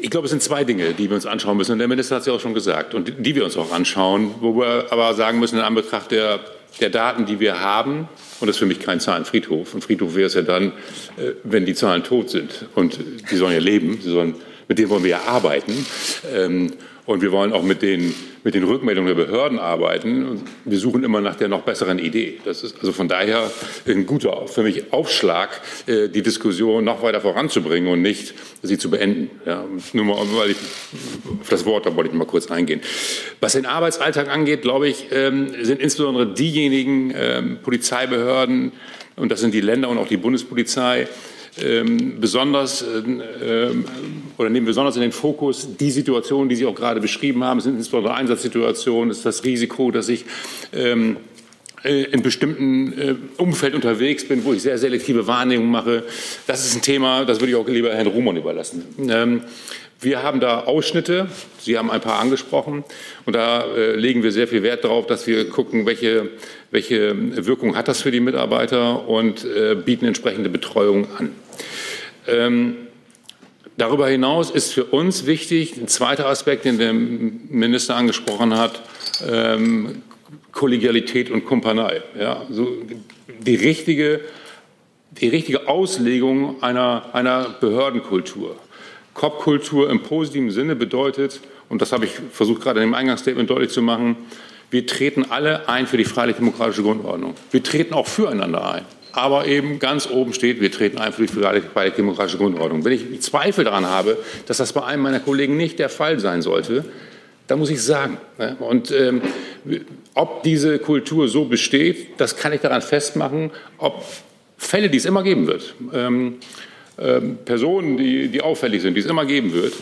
ich glaube, es sind zwei Dinge, die wir uns anschauen müssen. Und der Minister hat es ja auch schon gesagt und die wir uns auch anschauen, wo wir aber sagen müssen, in Anbetracht der, der Daten, die wir haben, und das ist für mich kein Zahlenfriedhof. Ein Friedhof wäre es ja dann, äh, wenn die Zahlen tot sind. Und die sollen ja leben, sie sollen, mit denen wollen wir ja arbeiten. Ähm, und wir wollen auch mit den, mit den Rückmeldungen der Behörden arbeiten. Und wir suchen immer nach der noch besseren Idee. Das ist also von daher ein guter, für mich Aufschlag, äh, die Diskussion noch weiter voranzubringen und nicht sie zu beenden. Ja, nur mal, weil ich, auf das Wort, da wollte ich mal kurz eingehen. Was den Arbeitsalltag angeht, glaube ich, ähm, sind insbesondere diejenigen ähm, Polizeibehörden, und das sind die Länder und auch die Bundespolizei, ähm, besonders äh, oder nehmen besonders in den Fokus die Situationen, die Sie auch gerade beschrieben haben, sind insbesondere Einsatzsituationen, ist das Risiko, dass ich ähm, äh, in bestimmten äh, Umfeld unterwegs bin, wo ich sehr selektive Wahrnehmungen mache. Das ist ein Thema, das würde ich auch lieber Herrn Ruhmann überlassen. Ähm, wir haben da Ausschnitte, Sie haben ein paar angesprochen, und da äh, legen wir sehr viel Wert darauf, dass wir gucken, welche, welche Wirkung hat das für die Mitarbeiter und äh, bieten entsprechende Betreuung an. Ähm, darüber hinaus ist für uns wichtig, ein zweiter Aspekt, den der Minister angesprochen hat, ähm, Kollegialität und Kumpanei. Ja, so die richtige, die richtige Auslegung einer, einer Behördenkultur. COP-Kultur im positiven Sinne bedeutet, und das habe ich versucht gerade in dem Eingangsstatement deutlich zu machen, wir treten alle ein für die freiheitlich-demokratische Grundordnung. Wir treten auch füreinander ein. Aber eben ganz oben steht, wir treten ein für die freiheitlich-demokratische Grundordnung. Wenn ich Zweifel daran habe, dass das bei einem meiner Kollegen nicht der Fall sein sollte, dann muss ich sagen. Ne? Und ähm, ob diese Kultur so besteht, das kann ich daran festmachen, ob Fälle, die es immer geben wird, ähm, Personen, die, die auffällig sind, die es immer geben wird,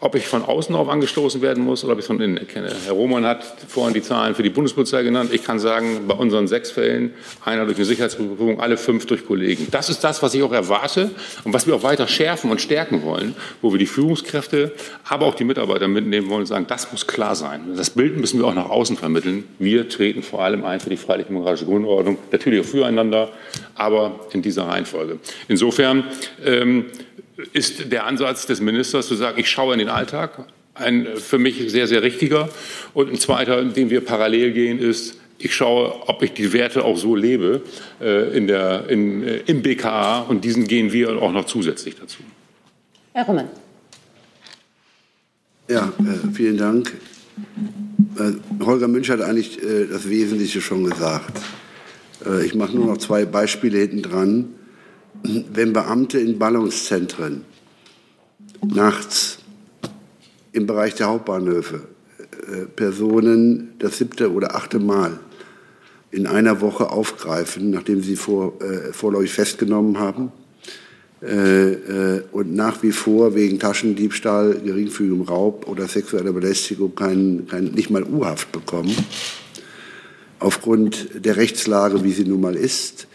ob ich von außen darauf angestoßen werden muss oder ob ich es von innen erkenne. Herr Roman hat vorhin die Zahlen für die Bundespolizei genannt. Ich kann sagen, bei unseren sechs Fällen, einer durch eine Sicherheitsprüfung, alle fünf durch Kollegen. Das ist das, was ich auch erwarte und was wir auch weiter schärfen und stärken wollen, wo wir die Führungskräfte, aber auch die Mitarbeiter mitnehmen wollen und sagen, das muss klar sein. Das Bild müssen wir auch nach außen vermitteln. Wir treten vor allem ein für die freiheitlich-demokratische Grundordnung, natürlich auch füreinander, aber in dieser Reihenfolge. Insofern ähm, ist der Ansatz des Ministers zu sagen, ich schaue in den Alltag, ein für mich sehr, sehr richtiger. Und ein zweiter, den wir parallel gehen, ist, ich schaue, ob ich die Werte auch so lebe äh, in der, in, äh, im BKA und diesen gehen wir auch noch zusätzlich dazu. Herr Rummen. Ja, äh, vielen Dank. Äh, Holger Münch hat eigentlich äh, das Wesentliche schon gesagt. Äh, ich mache nur noch zwei Beispiele hinten dran wenn Beamte in Ballungszentren nachts im Bereich der Hauptbahnhöfe äh, Personen das siebte oder achte Mal in einer Woche aufgreifen, nachdem sie vor, äh, vorläufig festgenommen haben äh, äh, und nach wie vor wegen Taschendiebstahl, geringfügigem Raub oder sexueller Belästigung kein, kein, nicht mal U-Haft bekommen, aufgrund der Rechtslage, wie sie nun mal ist,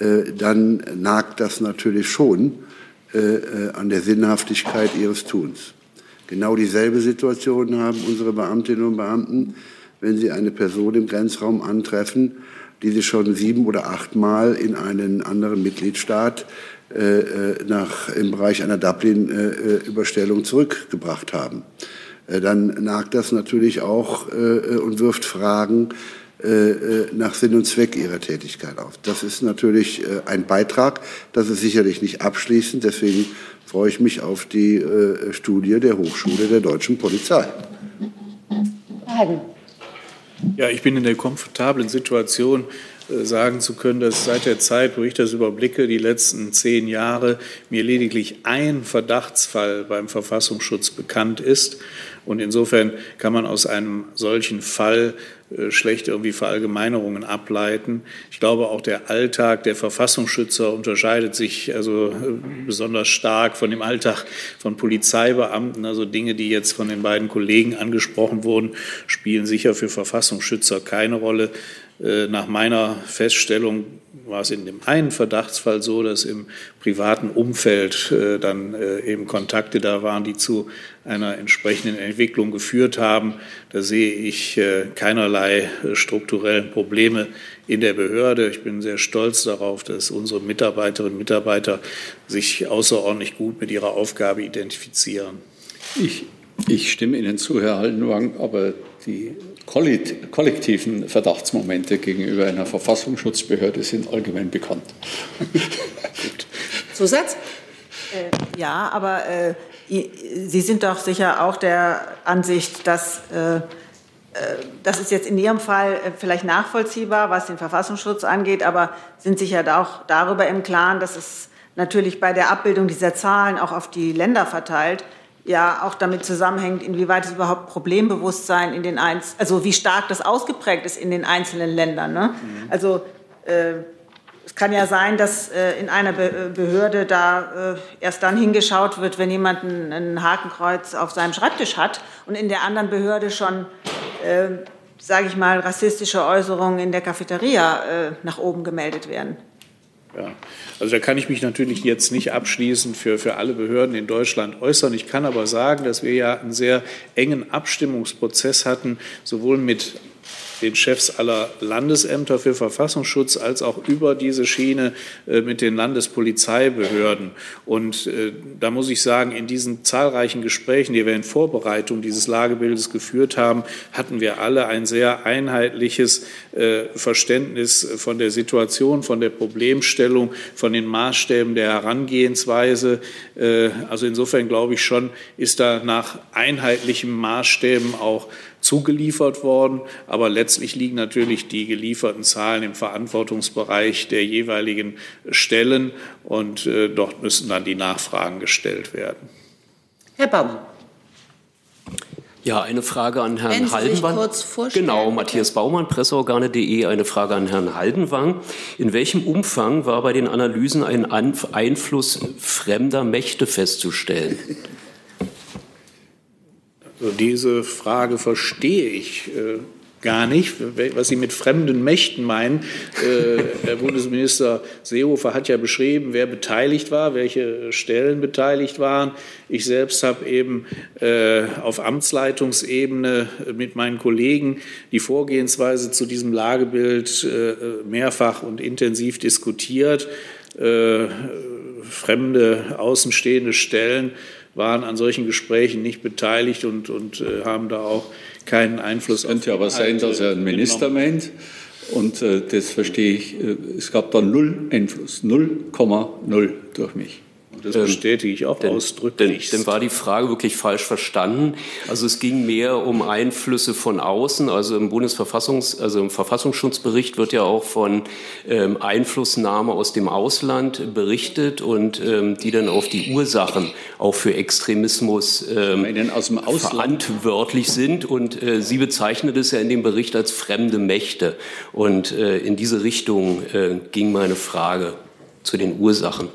dann nagt das natürlich schon äh, äh, an der Sinnhaftigkeit ihres Tuns. Genau dieselbe Situation haben unsere Beamtinnen und Beamten, wenn sie eine Person im Grenzraum antreffen, die sie schon sieben oder achtmal in einen anderen Mitgliedstaat äh, nach, im Bereich einer Dublin-Überstellung zurückgebracht haben. Äh, dann nagt das natürlich auch äh, und wirft Fragen äh, äh, nach Sinn und Zweck ihrer Tätigkeit auf. Das ist natürlich äh, ein Beitrag, das ist sicherlich nicht abschließend, deswegen freue ich mich auf die Studie der Hochschule der deutschen Polizei. Ja, ich bin in der komfortablen Situation, sagen zu können, dass seit der Zeit, wo ich das überblicke, die letzten zehn Jahre, mir lediglich ein Verdachtsfall beim Verfassungsschutz bekannt ist. Und insofern kann man aus einem solchen Fall äh, schlecht irgendwie Verallgemeinerungen ableiten. Ich glaube, auch der Alltag der Verfassungsschützer unterscheidet sich also äh, besonders stark von dem Alltag von Polizeibeamten. Also Dinge, die jetzt von den beiden Kollegen angesprochen wurden, spielen sicher für Verfassungsschützer keine Rolle. Äh, nach meiner Feststellung war es in dem einen Verdachtsfall so, dass im privaten Umfeld dann eben Kontakte da waren, die zu einer entsprechenden Entwicklung geführt haben. Da sehe ich keinerlei keinerlei strukturellen Probleme in der Behörde. Ich bin sehr stolz darauf, dass unsere Mitarbeiterinnen und Mitarbeiter sich außerordentlich gut mit ihrer Aufgabe identifizieren. Ich, ich stimme Ihnen zu, Herr Haldenwang, aber die kollektiven Verdachtsmomente gegenüber einer Verfassungsschutzbehörde sind allgemein bekannt. Zusatz? Äh, ja, aber äh, Sie sind doch sicher auch der Ansicht, dass äh, äh, das ist jetzt in Ihrem Fall äh, vielleicht nachvollziehbar, was den Verfassungsschutz angeht, aber sind sich ja auch darüber im Klaren, dass es natürlich bei der Abbildung dieser Zahlen auch auf die Länder verteilt ja auch damit zusammenhängt, inwieweit es überhaupt Problembewusstsein in den Einz also wie stark das ausgeprägt ist in den einzelnen Ländern. Ne? Mhm. Also äh, es kann ja sein, dass äh, in einer Be Behörde da äh, erst dann hingeschaut wird, wenn jemand ein, ein, Hakenkreuz auf seinem Schreibtisch hat und in der anderen Behörde schon, äh, sage ich mal, rassistische Äußerungen in der Cafeteria äh, nach oben gemeldet werden. Ja. Also da kann ich mich natürlich jetzt nicht abschließend für, für alle Behörden in Deutschland äußern. Ich kann aber sagen, dass wir ja einen sehr engen Abstimmungsprozess hatten, sowohl mit den Chefs aller Landesämter für Verfassungsschutz als auch über diese Schiene äh, mit den Landespolizeibehörden. Und äh, da muss ich sagen, in diesen zahlreichen Gesprächen, die wir in Vorbereitung dieses Lagebildes geführt haben, hatten wir alle ein sehr einheitliches äh, Verständnis von der Situation, von der Problemstellung, von den Maßstäben der Herangehensweise. Also insofern glaube ich schon, ist da nach einheitlichen Maßstäben auch zugeliefert worden. Aber letztlich liegen natürlich die gelieferten Zahlen im Verantwortungsbereich der jeweiligen Stellen und äh, dort müssen dann die Nachfragen gestellt werden. Herr Baumann. Ja, eine Frage an Herrn Wenn Haldenwang. Genau, Matthias Baumann, Presseorgane.de. Eine Frage an Herrn Haldenwang. In welchem Umfang war bei den Analysen ein Einfluss fremder Mächte festzustellen? Diese Frage verstehe ich äh, gar nicht, was Sie mit fremden Mächten meinen. Äh, Herr Bundesminister Seehofer hat ja beschrieben, wer beteiligt war, welche Stellen beteiligt waren. Ich selbst habe eben äh, auf Amtsleitungsebene mit meinen Kollegen die Vorgehensweise zu diesem Lagebild mehrfach und intensiv diskutiert. Fremde außenstehende Stellen waren an solchen Gesprächen nicht beteiligt und, und äh, haben da auch keinen Einfluss. Es könnte aber sein, dass er einen Minister meint. Und äh, das verstehe ich. Äh, es gab da null Einfluss, 0,0 durch mich. Das bestätige ich auch denn, ausdrücklich. Denn, war die Frage wirklich falsch verstanden. Also es ging mehr um Einflüsse von außen. Also im Bundesverfassungs, also im Verfassungsschutzbericht wird ja auch von ähm, Einflussnahme aus dem Ausland berichtet und ähm, die dann auf die Ursachen auch für Extremismus ähm, verantwortlich sind. Und äh, Sie bezeichnet es ja in dem Bericht als fremde Mächte. Und äh, in diese Richtung äh, ging meine Frage zu den Ursachen.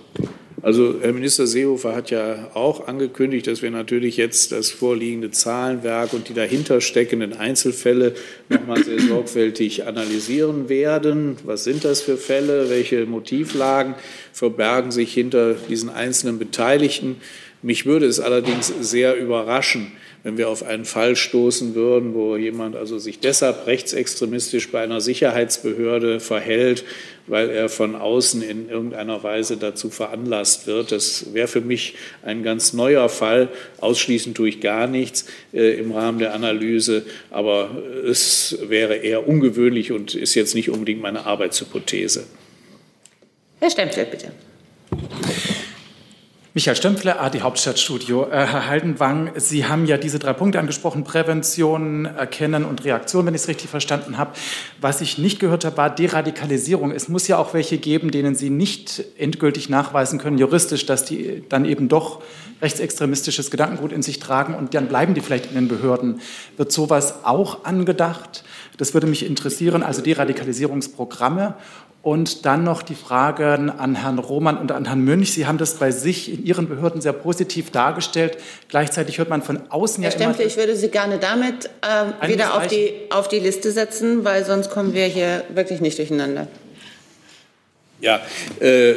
Also Herr Minister Seehofer hat ja auch angekündigt, dass wir natürlich jetzt das vorliegende Zahlenwerk und die dahinter steckenden Einzelfälle noch mal sehr sorgfältig analysieren werden. Was sind das für Fälle? Welche Motivlagen verbergen sich hinter diesen einzelnen Beteiligten? Mich würde es allerdings sehr überraschen, wenn wir auf einen Fall stoßen würden, wo jemand also sich deshalb rechtsextremistisch bei einer Sicherheitsbehörde verhält, weil er von außen in irgendeiner Weise dazu veranlasst wird. Das wäre für mich ein ganz neuer Fall. Ausschließen tue ich gar nichts äh, im Rahmen der Analyse, aber es wäre eher ungewöhnlich und ist jetzt nicht unbedingt meine Arbeitshypothese. Herr Stempfeld, bitte. Michael Stempfler, AD Hauptstadtstudio. Äh, Herr Haldenwang, Sie haben ja diese drei Punkte angesprochen, Prävention, Erkennen und Reaktion, wenn ich es richtig verstanden habe. Was ich nicht gehört habe, war Deradikalisierung. Es muss ja auch welche geben, denen Sie nicht endgültig nachweisen können, juristisch, dass die dann eben doch rechtsextremistisches Gedankengut in sich tragen und dann bleiben die vielleicht in den Behörden. Wird sowas auch angedacht? Das würde mich interessieren, also Deradikalisierungsprogramme. Und dann noch die Fragen an Herrn Roman und an Herrn Münch. Sie haben das bei sich in Ihren Behörden sehr positiv dargestellt. Gleichzeitig hört man von außen Herr ja Stempel, immer, ich würde Sie gerne damit äh, wieder auf die, auf die Liste setzen, weil sonst kommen wir hier wirklich nicht durcheinander. Ja, äh,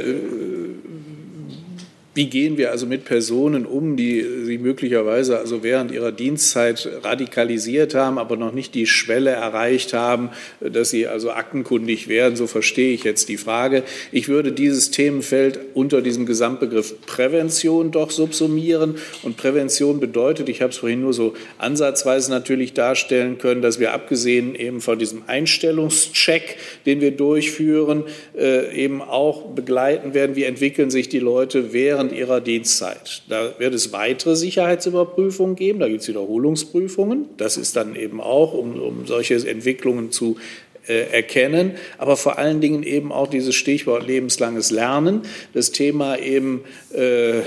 wie gehen wir also mit Personen um, die sie möglicherweise also während ihrer Dienstzeit radikalisiert haben, aber noch nicht die Schwelle erreicht haben, dass sie also aktenkundig werden? So verstehe ich jetzt die Frage. Ich würde dieses Themenfeld unter diesem Gesamtbegriff Prävention doch subsumieren. Und Prävention bedeutet, ich habe es vorhin nur so ansatzweise natürlich darstellen können, dass wir abgesehen eben von diesem Einstellungscheck, den wir durchführen, äh, eben auch begleiten werden, wie entwickeln sich die Leute während während ihrer Dienstzeit. Da wird es weitere Sicherheitsüberprüfungen geben, da gibt es Wiederholungsprüfungen. Das ist dann eben auch, um, um solche Entwicklungen zu äh, erkennen, aber vor allen Dingen eben auch dieses Stichwort lebenslanges Lernen, das Thema eben äh,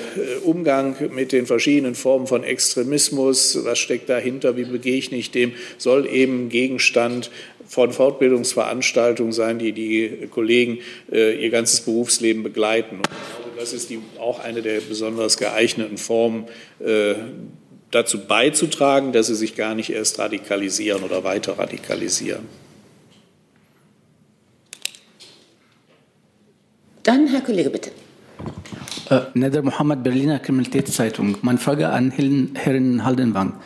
Umgang mit den verschiedenen Formen von Extremismus, was steckt dahinter, wie begegne ich dem, soll eben Gegenstand von Fortbildungsveranstaltungen sein, die die Kollegen äh, ihr ganzes Berufsleben begleiten. Und das ist die, auch eine der besonders geeigneten Formen, äh, dazu beizutragen, dass sie sich gar nicht erst radikalisieren oder weiter radikalisieren. Dann Herr Kollege, bitte. Äh, Neder Mohammed, Berliner Kriminalitätszeitung. Meine Frage an Herrn Haldenwang.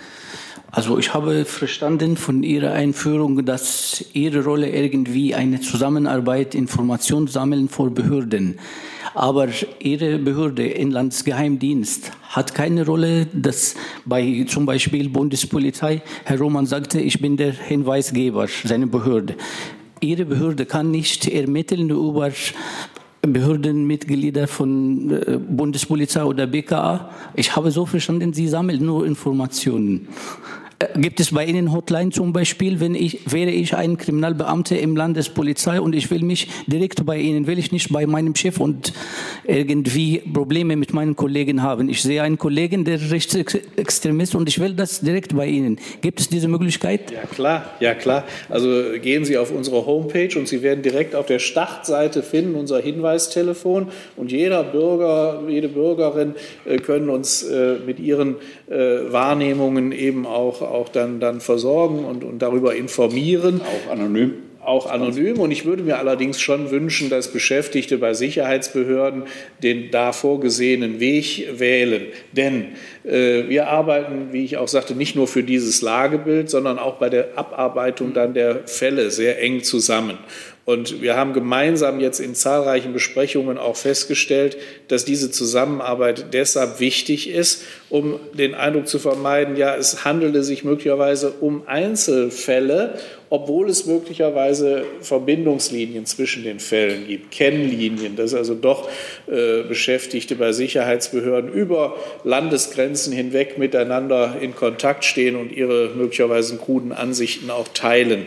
Also ich habe verstanden von Ihrer Einführung, dass Ihre Rolle irgendwie eine Zusammenarbeit, Information sammeln vor Behörden. Aber Ihre Behörde, Inlandsgeheimdienst, hat keine Rolle, dass bei zum Beispiel Bundespolizei, Herr Roman sagte, ich bin der Hinweisgeber, seine Behörde. Ihre Behörde kann nicht ermitteln über Behördenmitglieder von äh, Bundespolizei oder BKA. Ich habe so verstanden, Sie sammeln nur Informationen. Äh, gibt es bei Ihnen Hotline zum Beispiel, wenn ich, wäre ich ein Kriminalbeamter im Landespolizei und ich will mich direkt bei Ihnen, will ich nicht bei meinem Chef und irgendwie Probleme mit meinen Kollegen haben. Ich sehe einen Kollegen, der Rechtsextremist und ich will das direkt bei Ihnen. Gibt es diese Möglichkeit? Ja klar, ja klar. Also gehen Sie auf unsere Homepage und Sie werden direkt auf der Startseite finden unser Hinweistelefon und jeder Bürger, jede Bürgerin äh, können uns äh, mit ihren Wahrnehmungen eben auch auch dann, dann versorgen und, und darüber informieren. Auch anonym auch anonym. Und ich würde mir allerdings schon wünschen, dass Beschäftigte bei Sicherheitsbehörden den da vorgesehenen Weg wählen. Denn äh, wir arbeiten, wie ich auch sagte, nicht nur für dieses Lagebild, sondern auch bei der Abarbeitung dann der Fälle sehr eng zusammen. Und wir haben gemeinsam jetzt in zahlreichen Besprechungen auch festgestellt, dass diese Zusammenarbeit deshalb wichtig ist, um den Eindruck zu vermeiden, ja, es handelte sich möglicherweise um Einzelfälle, obwohl es möglicherweise Verbindungslinien zwischen den Fällen gibt, Kennlinien, dass also doch äh, Beschäftigte bei Sicherheitsbehörden über Landesgrenzen hinweg miteinander in Kontakt stehen und ihre möglicherweise kruden Ansichten auch teilen.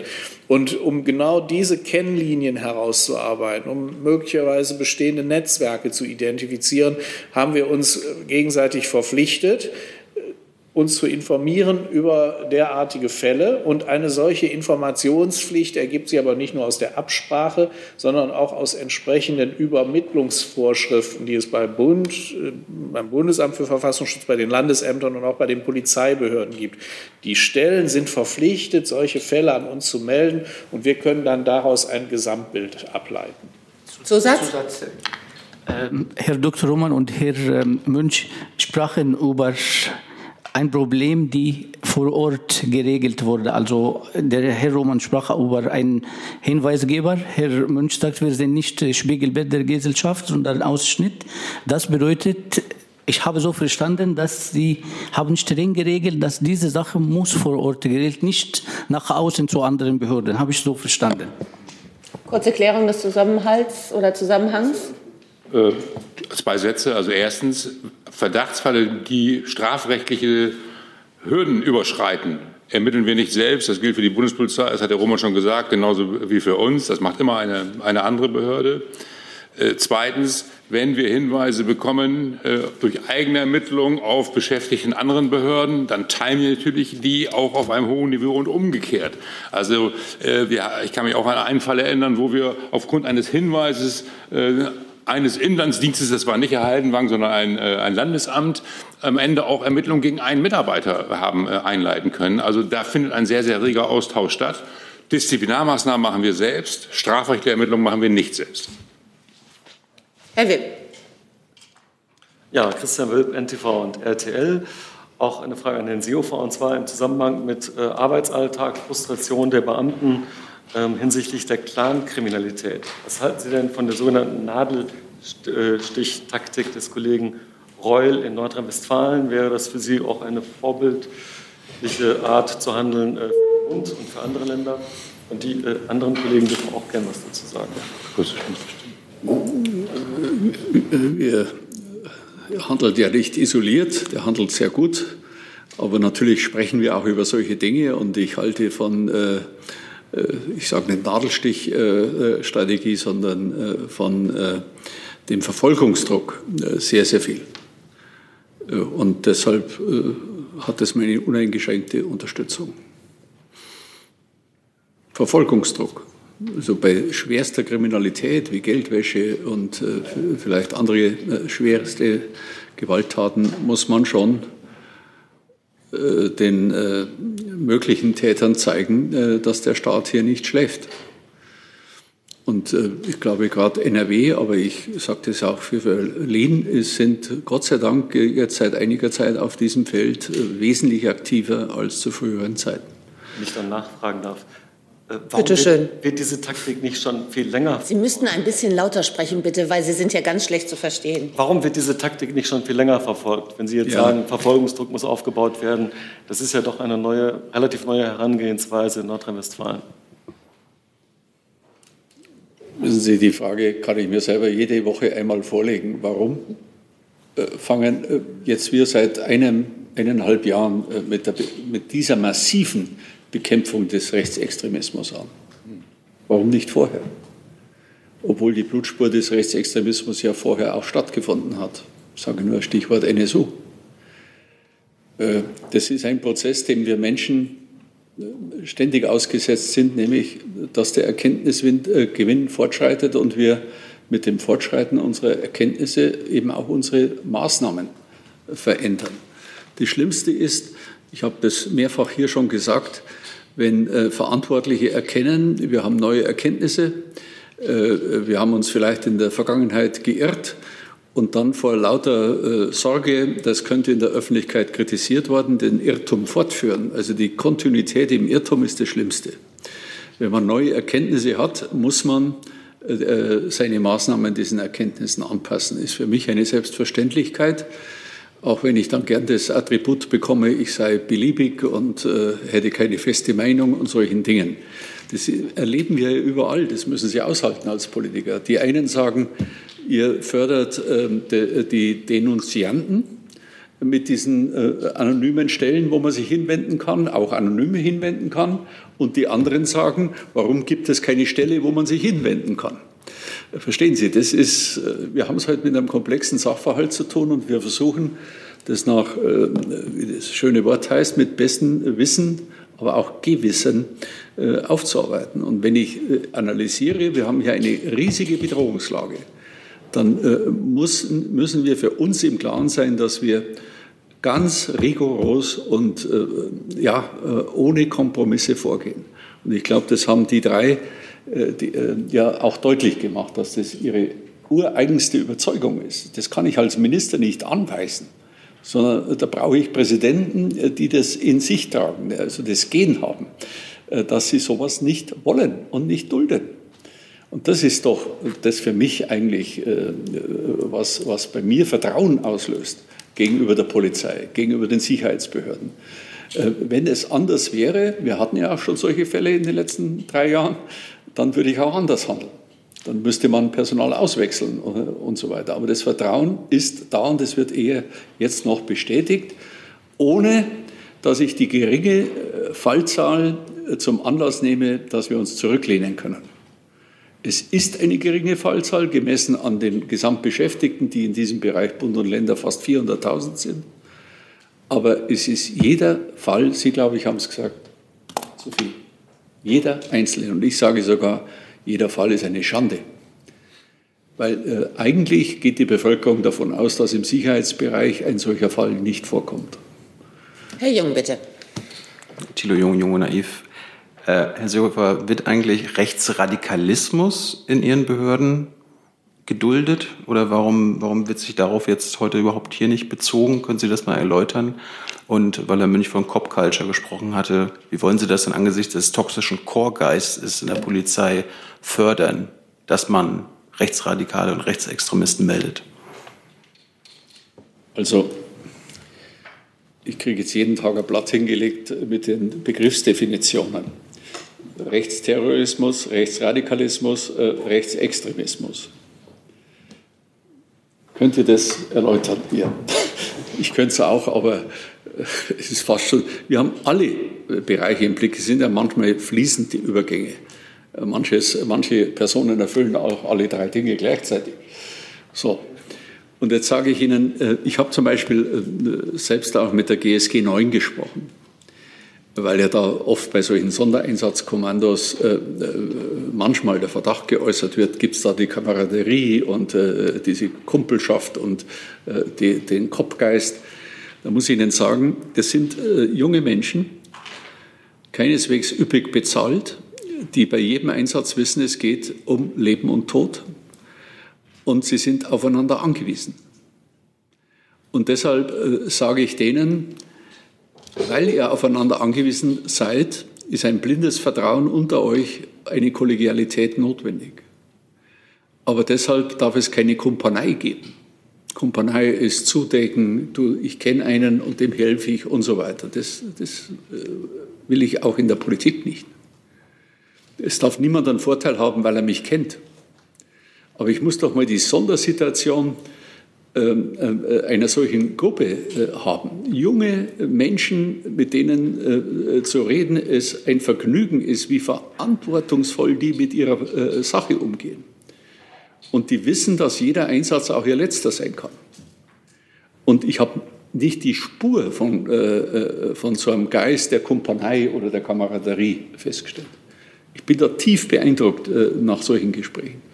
Und um genau diese Kennlinien herauszuarbeiten, um möglicherweise bestehende Netzwerke zu identifizieren, haben wir uns gegenseitig verpflichtet, uns zu informieren über derartige Fälle. Und eine solche Informationspflicht ergibt sich aber nicht nur aus der Absprache, sondern auch aus entsprechenden Übermittlungsvorschriften, die es beim Bund, äh, beim Bundesamt für Verfassungsschutz, bei den Landesämtern und auch bei den Polizeibehörden gibt. Die Stellen sind verpflichtet, solche Fälle an uns zu melden und wir können dann daraus ein Gesamtbild ableiten. Zusatz? Zusatz. Ähm, Herr Dr. Roman und Herr ähm, Münch sprachen über ein Problem, die vor Ort geregelt wurde. Also der Herr Roman sprach über einen Hinweisgeber. Herr Münch sagt, wir sind nicht Spiegelbild der Gesellschaft, sondern Ausschnitt. Das bedeutet, ich habe so verstanden, dass Sie haben streng geregelt, dass diese Sache muss vor Ort geregelt, nicht nach außen zu anderen Behörden. Habe ich so verstanden. Kurze Klärung des Zusammenhalts oder Zusammenhangs. Äh, zwei Sätze. Also erstens, Verdachtsfälle, die strafrechtliche Hürden überschreiten, ermitteln wir nicht selbst. Das gilt für die Bundespolizei, das hat der Roman schon gesagt, genauso wie für uns. Das macht immer eine, eine andere Behörde. Äh, zweitens, wenn wir Hinweise bekommen äh, durch eigene Ermittlungen auf Beschäftigte in anderen Behörden, dann teilen wir natürlich die auch auf einem hohen Niveau und umgekehrt. Also äh, ich kann mich auch an einen Fall erinnern, wo wir aufgrund eines Hinweises äh, eines Inlandsdienstes, das war nicht Herr Haldenwang, sondern ein, äh, ein Landesamt, am Ende auch Ermittlungen gegen einen Mitarbeiter haben äh, einleiten können. Also da findet ein sehr, sehr reger Austausch statt. Disziplinarmaßnahmen machen wir selbst, strafrechtliche Ermittlungen machen wir nicht selbst. Herr Wipp. Ja, Christian Wilp, NTV und RTL. Auch eine Frage an den Seehofer, und zwar im Zusammenhang mit äh, Arbeitsalltag, Frustration der Beamten ähm, hinsichtlich der Clankriminalität. Was halten Sie denn von der sogenannten Nadelstichtaktik des Kollegen Reul in Nordrhein-Westfalen? Wäre das für Sie auch eine vorbildliche Art zu handeln äh, für uns und für andere Länder? Und die äh, anderen Kollegen dürfen auch gerne was dazu sagen. Wir handelt ja nicht isoliert, der handelt sehr gut. Aber natürlich sprechen wir auch über solche Dinge und ich halte von, äh, äh ich sage nicht Nadelstichstrategie, äh, sondern äh, von äh, dem Verfolgungsdruck äh, sehr, sehr viel. und deshalb hat es meine uneingeschränkte Unterstützung. Verfolgungsdruck. Also bei schwerster Kriminalität wie Geldwäsche und äh, vielleicht andere äh, schwerste Gewalttaten muss man schon äh, den äh, möglichen Tätern zeigen, äh, dass der Staat hier nicht schläft. Und äh, ich glaube, gerade NRW, aber ich sage das auch für Berlin, sind Gott sei Dank jetzt seit einiger Zeit auf diesem Feld wesentlich aktiver als zu früheren Zeiten. Wenn ich dann nachfragen darf, äh, warum bitte schön. Wird, wird, diese Taktik nicht schon viel länger? Sie müssten ein bisschen lauter sprechen, bitte, weil Sie sind ja ganz schlecht zu verstehen. Warum wird diese Taktik nicht schon viel länger verfolgt? Wenn Sie jetzt ja. sagen, Verfolgungsdruck muss aufgebaut werden, das ist ja doch eine neue, relativ neue Herangehensweise in Nordrhein-Westfalen. Wissen Sie, die Frage kann ich mir selber jede Woche einmal vorlegen. Warum äh, fangen äh, jetzt wir seit einem, eineinhalb Jahren mit, der, mit dieser massiven Bekämpfung des Rechtsextremismus an. Warum nicht vorher? Obwohl die Blutspur des Rechtsextremismus ja vorher auch stattgefunden hat. Ich sage nur Stichwort NSU. Äh, das ist ein Prozess, dem wir Menschen äh, ständig ausgesetzt sind, nämlich dass der Erkenntnisgewinn äh, fortschreitet und wir mit dem Fortschreiten unserer Erkenntnisse eben auch unsere Maßnahmen verändern. Das Schlimmste ist, ich habe das mehrfach hier schon gesagt, wenn äh, Verantwortliche erkennen, wir haben neue Erkenntnisse, äh, wir haben uns vielleicht in der Vergangenheit geirrt und dann vor lauter äh, Sorge, das könnte in der Öffentlichkeit kritisiert worden, den Irrtum fortführen. Also die Kontinuität im Irrtum ist das Schlimmste. Wenn man neue Erkenntnisse hat, muss man äh, seine Maßnahmen diesen Erkenntnissen anpassen. Ist für mich eine Selbstverständlichkeit auch wenn ich dann gern das Attribut bekomme, ich sei beliebig und äh, hätte keine feste Meinung und solchen Dingen. Das erleben wir überall, das müssen Sie aushalten als Politiker. Die einen sagen, ihr fördert äh, de, die Denunzianten mit diesen äh, anonymen Stellen, wo man sich hinwenden kann, auch anonyme hinwenden kann. Und die anderen sagen, warum gibt es keine Stelle, wo man sich hinwenden kann? Verstehen Sie, das ist, äh, wir haben es heute mit einem komplexen Sachverhalt zu tun und wir versuchen, das nach, äh, wie das schöne Wort heißt, mit bestem Wissen, aber auch Gewissen äh, aufzuarbeiten. Und wenn ich analysiere, wir haben hier eine riesige Bedrohungslage, dann müssen, wir für uns im Klaren sein, dass wir ganz rigoros und ja, ohne Kompromisse vorgehen. Und ich glaube, das haben die drei die, äh, ja auch deutlich gemacht, dass das ihre ureigenste Überzeugung ist. Das kann ich als Minister nicht anweisen, sondern da brauche ich Präsidenten, äh, die das in sich tragen, also das Gen haben, dass sie sowas nicht wollen und nicht dulden. Und das ist doch das für mich eigentlich, was, was bei mir Vertrauen auslöst gegenüber der Polizei, gegenüber den Sicherheitsbehörden. Wenn es anders wäre, wir hatten ja auch schon solche Fälle in den letzten drei Jahren, dann würde ich auch anders handeln. Dann müsste man Personal auswechseln und so weiter. Aber das Vertrauen ist da und es wird eher jetzt noch bestätigt, ohne dass ich die geringe äh, Fallzahl äh, zum Anlass nehme, dass wir uns zurücklehnen können. Es ist eine geringe Fallzahl gemessen an den Gesamtbeschäftigten, die in diesem Bereich Bund und Länder fast 400.000 sind. Aber es ist jeder Fall, Sie, glaube ich, haben es gesagt, zu viel. Jeder Einzelne. Und ich sage sogar, jeder Fall ist eine Schande. Weil äh, eigentlich geht die Bevölkerung davon aus, dass im Sicherheitsbereich ein solcher Fall nicht vorkommt. Herr Jung, bitte. Thilo Jung, Jung und Naiv. Äh, Herr Seehofer, wird eigentlich Rechtsradikalismus in Ihren Behörden geduldet oder warum, warum wird sich darauf jetzt heute überhaupt hier nicht bezogen? Können Sie das mal erläutern? Und weil Herr Münch von Cop Culture gesprochen hatte, wie wollen Sie das denn angesichts des toxischen Chorgeistes in der Polizei fördern, dass man Rechtsradikale und Rechtsextremisten meldet? Also ich kriege jetzt jeden Tag ein Blatt hingelegt mit den Begriffsdefinitionen. Rechtsterrorismus, Rechtsradikalismus, äh, Rechtsextremismus. Könnt ihr das erläutern? Ja. Ich könnte es auch, aber es ist fast schon, wir haben alle Bereiche im Blick. Es sind ja manchmal fließende Übergänge. Manches, manche Personen erfüllen auch alle drei Dinge gleichzeitig. So. Und jetzt sage ich Ihnen, äh, ich habe zum Beispiel äh, selbst auch mit der GSG 9 gesprochen, weil ja da oft bei solchen Sondereinsatzkommandos äh, manchmal der Verdacht geäußert wird, gibt es da die Kameraderie und diese Kumpelschaft und die, den Kopfgeist. Da muss ich Ihnen sagen, das sind junge Menschen, keineswegs üppig bezahlt, die bei jedem Einsatz wissen, es geht um Leben und Tod und sie sind aufeinander angewiesen. Und deshalb äh, sage ich denen, weil ihr aufeinander angewiesen seid, ist ein blindes Vertrauen unter euch, eine Kollegialität notwendig. Aber deshalb darf es keine Kumpanei geben. Kumpanei ist zudecken, du, ich kenne einen und dem helfe ich und so weiter. Das, das äh, will ich auch in der Politik nicht. Es darf niemand einen Vorteil haben, weil er mich kennt. Aber ich muss doch mal die Sondersituation einer solchen Gruppe äh, haben. Junge Menschen, mit denen äh, zu reden es ein Vergnügen ist, wie verantwortungsvoll die mit ihrer Sache umgehen. Und die wissen, dass jeder Einsatz auch ihr letzter sein kann. Und ich habe nicht die Spur von, von so einem Geist der Kumpanei oder der Kameraderie festgestellt. Ich bin da tief beeindruckt nach solchen Gesprächen.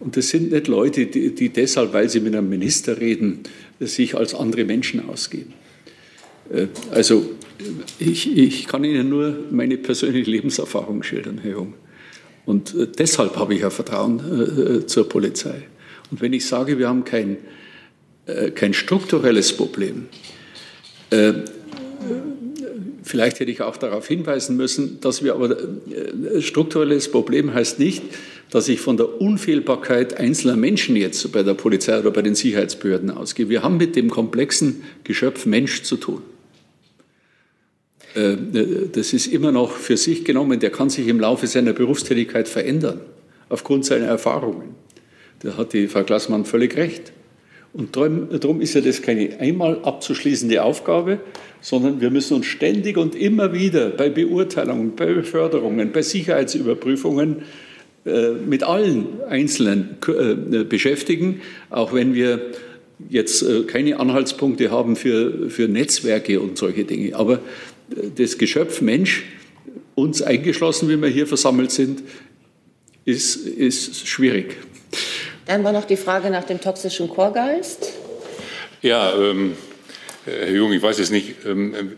Und das sind nicht Leute, die, die, deshalb, weil sie mit einem Minister reden, sich als andere Menschen ausgeben. Äh, also ich, ich kann Ihnen nur meine persönliche Lebenserfahrung schildern, Herr Jung. Und äh, deshalb habe ich ja Vertrauen äh, zur Polizei. Und wenn ich sage, wir haben kein, kein strukturelles Problem, vielleicht hätte ich auch darauf hinweisen müssen, dass wir aber strukturelles Problem heißt nicht, dass ich von der Unfehlbarkeit einzelner Menschen jetzt bei der Polizei oder bei den Sicherheitsbehörden ausgehe. Wir haben mit dem komplexen Geschöpf Mensch zu tun. Äh, das ist immer noch für sich genommen, der kann sich im Laufe seiner Berufstätigkeit verändern, aufgrund seiner Erfahrungen. Da hat die Frau Glassmann völlig recht. Und darum ist ja das keine einmal abzuschließende Aufgabe, sondern wir müssen uns ständig und immer wieder bei Beurteilungen, bei Beförderungen, bei Sicherheitsüberprüfungen äh, mit allen Einzelnen äh, beschäftigen, auch wenn wir jetzt äh, keine Anhaltspunkte haben für, für Netzwerke und solche Dinge. Aber das Geschöpf Mensch, uns eingeschlossen, wie wir hier versammelt sind, ist, ist schwierig. Dann war noch die Frage nach dem toxischen Chorgeist. Ja, ähm, Herr Jung, ich weiß jetzt nicht, ähm,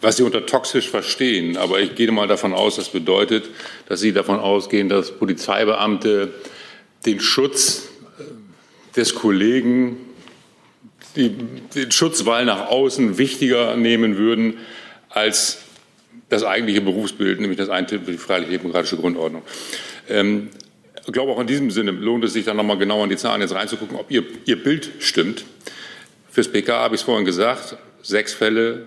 was Sie unter toxisch verstehen. Aber ich gehe mal davon aus, das bedeutet, dass Sie davon ausgehen, dass Polizeibeamte den Schutz äh, des Kollegen, den Schutzwall nach außen wichtiger nehmen würden als das eigentliche Berufsbild, nämlich das Eintritt für die freiheitlich-demokratische Grundordnung. Ähm, ich glaube, auch in diesem Sinne lohnt es sich dann nochmal genau in die Zahlen jetzt reinzugucken, ob Ihr, Ihr Bild stimmt. Fürs PK habe ich es vorhin gesagt, sechs Fälle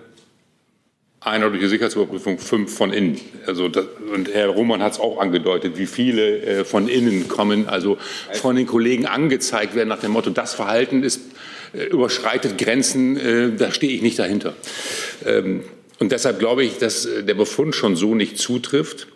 eindeutige Sicherheitsüberprüfung, fünf von innen. Also das, und Herr Roman hat es auch angedeutet, wie viele äh, von innen kommen, also von den Kollegen angezeigt werden nach dem Motto, das Verhalten ist, äh, überschreitet Grenzen, äh, da stehe ich nicht dahinter. Ähm, und deshalb glaube ich, dass äh, der Befund schon so nicht zutrifft.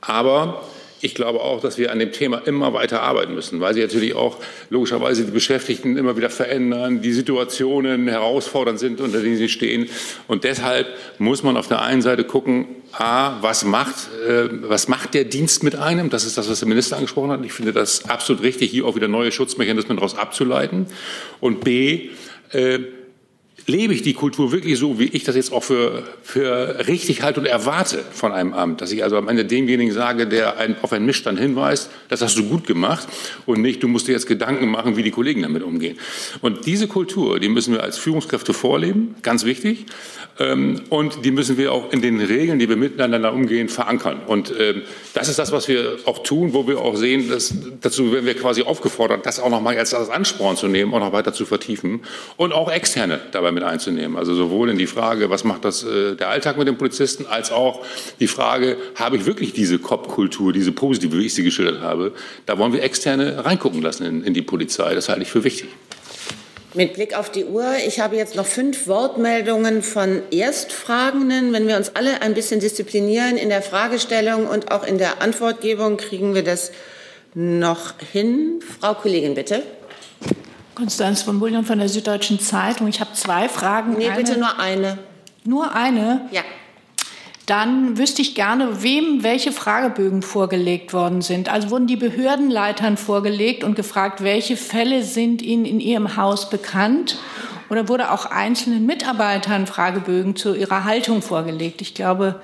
Aber ich glaube auch, dass wir an dem Thema immer weiter arbeiten müssen, weil sie natürlich auch logischerweise die Beschäftigten immer wieder verändern, die Situationen herausfordernd sind, unter denen sie stehen. Und deshalb muss man auf der einen Seite gucken, A, was macht, äh, was macht der Dienst mit einem? Das ist das, was der Minister angesprochen hat. Ich finde das absolut richtig, hier auch wieder neue Schutzmechanismen daraus abzuleiten. Und B, äh, lebe ich die Kultur wirklich so, wie ich das jetzt auch für, für richtig halte und erwarte von einem Amt. Dass ich also am Ende demjenigen sage, der einen, auf einen Missstand hinweist, das hast du gut gemacht und nicht, du musst dir jetzt Gedanken machen, wie die Kollegen damit umgehen. Und diese Kultur, die müssen wir als Führungskräfte vorleben, ganz wichtig. Ähm, und die müssen wir auch in den Regeln, die wir miteinander umgehen, verankern. Und ähm, das ist das, was wir auch tun, wo wir auch sehen, dass dazu werden wir quasi aufgefordert, das auch nochmal als Ansporn zu nehmen, auch noch weiter zu vertiefen und auch externe dabei mit einzunehmen. Also sowohl in die Frage, was macht das äh, der Alltag mit den Polizisten, als auch die Frage, habe ich wirklich diese Cop-Kultur, diese positive, wie ich sie geschildert habe. Da wollen wir externe reingucken lassen in, in die Polizei. Das halte ich für wichtig. Mit Blick auf die Uhr, ich habe jetzt noch fünf Wortmeldungen von Erstfragenden. Wenn wir uns alle ein bisschen disziplinieren in der Fragestellung und auch in der Antwortgebung, kriegen wir das noch hin. Frau Kollegin, bitte. Konstanz von Bullion von der Süddeutschen Zeitung. Ich habe zwei Fragen. Nee, bitte nur eine. Nur eine? Ja dann wüsste ich gerne, wem welche Fragebögen vorgelegt worden sind. Also wurden die Behördenleitern vorgelegt und gefragt, welche Fälle sind ihnen in ihrem Haus bekannt? Oder wurde auch einzelnen Mitarbeitern Fragebögen zu ihrer Haltung vorgelegt? Ich glaube,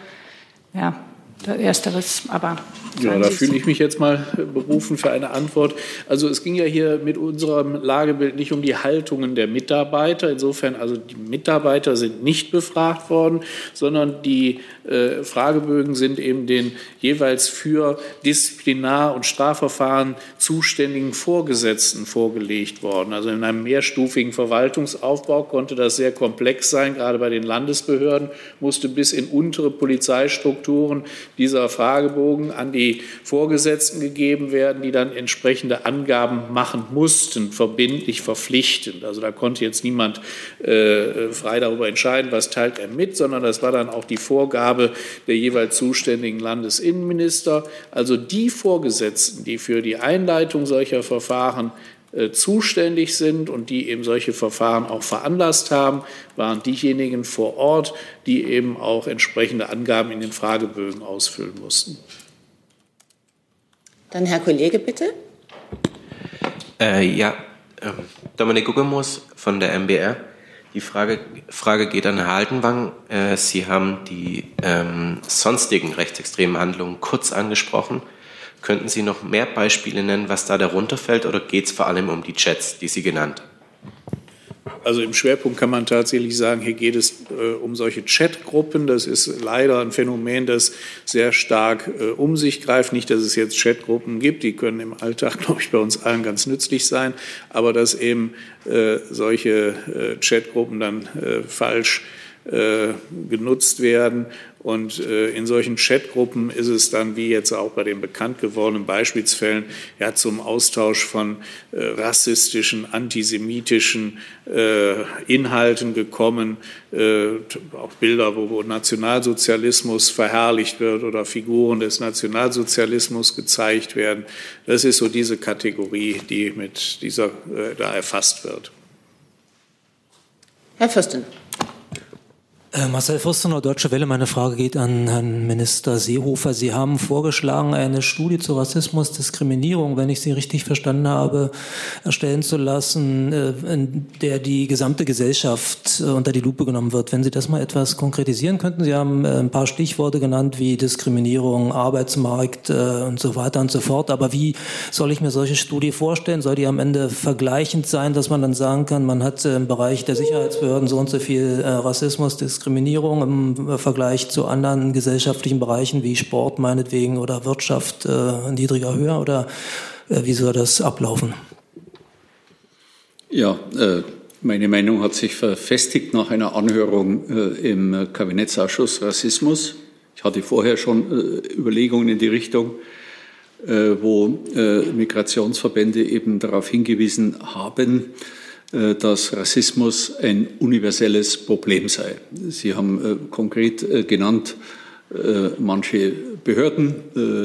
ja, Ersteres, aber. Ja, da fühle ich mich jetzt mal berufen für eine Antwort. Also es ging ja hier mit unserem Lagebild nicht um die Haltungen der Mitarbeiter. Insofern, also die Mitarbeiter sind nicht befragt worden, sondern die äh, Fragebögen sind eben den jeweils für Disziplinar- und Strafverfahren zuständigen Vorgesetzten vorgelegt worden. Also in einem mehrstufigen Verwaltungsaufbau konnte das sehr komplex sein. Gerade bei den Landesbehörden musste bis in untere Polizeistrukturen dieser Fragebogen an die Vorgesetzten gegeben werden, die dann entsprechende Angaben machen mussten, verbindlich, verpflichtend. Also da konnte jetzt niemand äh, frei darüber entscheiden, was teilt er mit, sondern das war dann auch die Vorgabe der jeweils zuständigen Landesinnenminister. Also die Vorgesetzten, die für die Einleitung solcher Verfahren äh, zuständig sind und die eben solche Verfahren auch veranlasst haben, waren diejenigen vor Ort, die eben auch entsprechende Angaben in den Fragebögen ausfüllen mussten. Dann Herr Kollege, bitte. Äh, ja, äh, Dominik Guggemus von der MBR. Die Frage, Frage geht an Herrn Haltenwang. Äh, Sie haben die ähm, sonstigen rechtsextremen Handlungen kurz angesprochen. Könnten Sie noch mehr Beispiele nennen, was da darunter fällt, oder geht es vor allem um die Chats, die Sie genannt haben? Also im Schwerpunkt kann man tatsächlich sagen, hier geht es äh, um solche Chatgruppen. Das ist leider ein Phänomen, das sehr stark äh, um sich greift. Nicht, dass es jetzt Chatgruppen gibt, die können im Alltag, glaube ich, bei uns allen ganz nützlich sein, aber dass eben äh, solche äh, Chatgruppen dann äh, falsch äh, genutzt werden und äh, in solchen Chatgruppen ist es dann, wie jetzt auch bei den bekannt gewordenen Beispielsfällen, ja zum Austausch von äh, rassistischen, antisemitischen Inhalten gekommen, auch Bilder, wo, Nationalsozialismus verherrlicht wird oder Figuren des Nationalsozialismus gezeigt werden. Das ist so diese Kategorie, die mit dieser da erfasst wird. Herr Fürsten. Äh, Marcel Fürstener, Deutsche Welle. Meine Frage geht an Herrn Minister Seehofer. Sie haben vorgeschlagen, eine Studie zu Rassismus, Diskriminierung, wenn ich Sie richtig verstanden habe, erstellen zu lassen, äh, in der die gesamte Gesellschaft äh, unter die Lupe genommen wird. Wenn Sie das mal etwas konkretisieren könnten. Sie haben ein paar Stichworte genannt wie Diskriminierung, Arbeitsmarkt und so weiter und so fort. Aber wie soll ich mir solche Studie vorstellen? Soll die am Ende vergleichend sein, dass man dann sagen kann, man hat im Bereich der Sicherheitsbehörden so und so viel Rassismus, Diskriminierung, Diskriminierung im Vergleich zu anderen gesellschaftlichen Bereichen wie Sport meinetwegen oder Wirtschaft äh, niedriger, höher oder äh, wie soll das ablaufen? Ja, äh, meine Meinung hat sich verfestigt nach einer Anhörung äh, im Kabinettsausschuss Rassismus. Ich hatte vorher schon äh, Überlegungen in die Richtung, äh, wo Migrationsverbände eben darauf hingewiesen haben, äh, dass Rassismus ein universelles Problem sei. Sie haben äh, konkret äh, genannt, manche Behörden,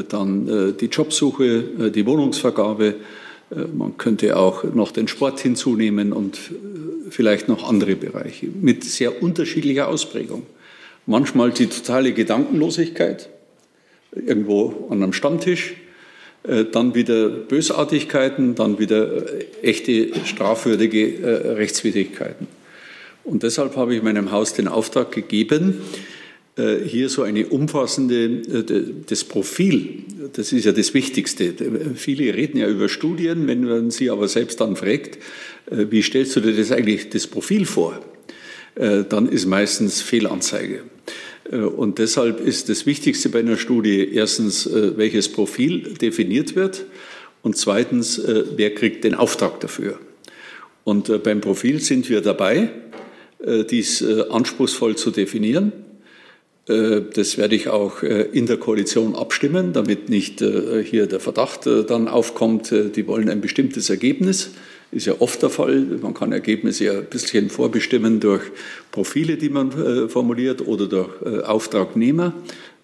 dann die Jobsuche, die Wohnungsvergabe. Man könnte auch noch den Sport hinzunehmen und vielleicht noch andere Bereiche mit sehr unterschiedlicher Ausprägung. Manchmal die totale Gedankenlosigkeit, irgendwo an einem Stammtisch, äh, dann wieder Bösartigkeiten, dann wieder äh, echte strafwürdige äh, Rechtswidrigkeiten. Und deshalb habe ich meinem Haus den Auftrag gegeben, äh, hier so eine umfassende, äh, das Profil, das ist ja das Wichtigste. Viele reden ja über Studien, wenn man sie aber selbst dann fragt, äh, wie stellst du dir das eigentlich, das Profil vor? Dann ist meistens Fehlanzeige. Und deshalb ist das Wichtigste bei einer Studie erstens, welches Profil definiert wird und zweitens, wer kriegt den Auftrag dafür. Und beim Profil sind wir dabei, dies anspruchsvoll zu definieren. Äh, das werde ich auch äh, in der Koalition abstimmen, damit nicht äh, hier der Verdacht dann aufkommt, die wollen ein bestimmtes Ergebnis. Ist ja oft der Fall. Man kann Ergebnisse ja ein bisschen vorbestimmen durch Profile, die man formuliert oder durch Auftragnehmer.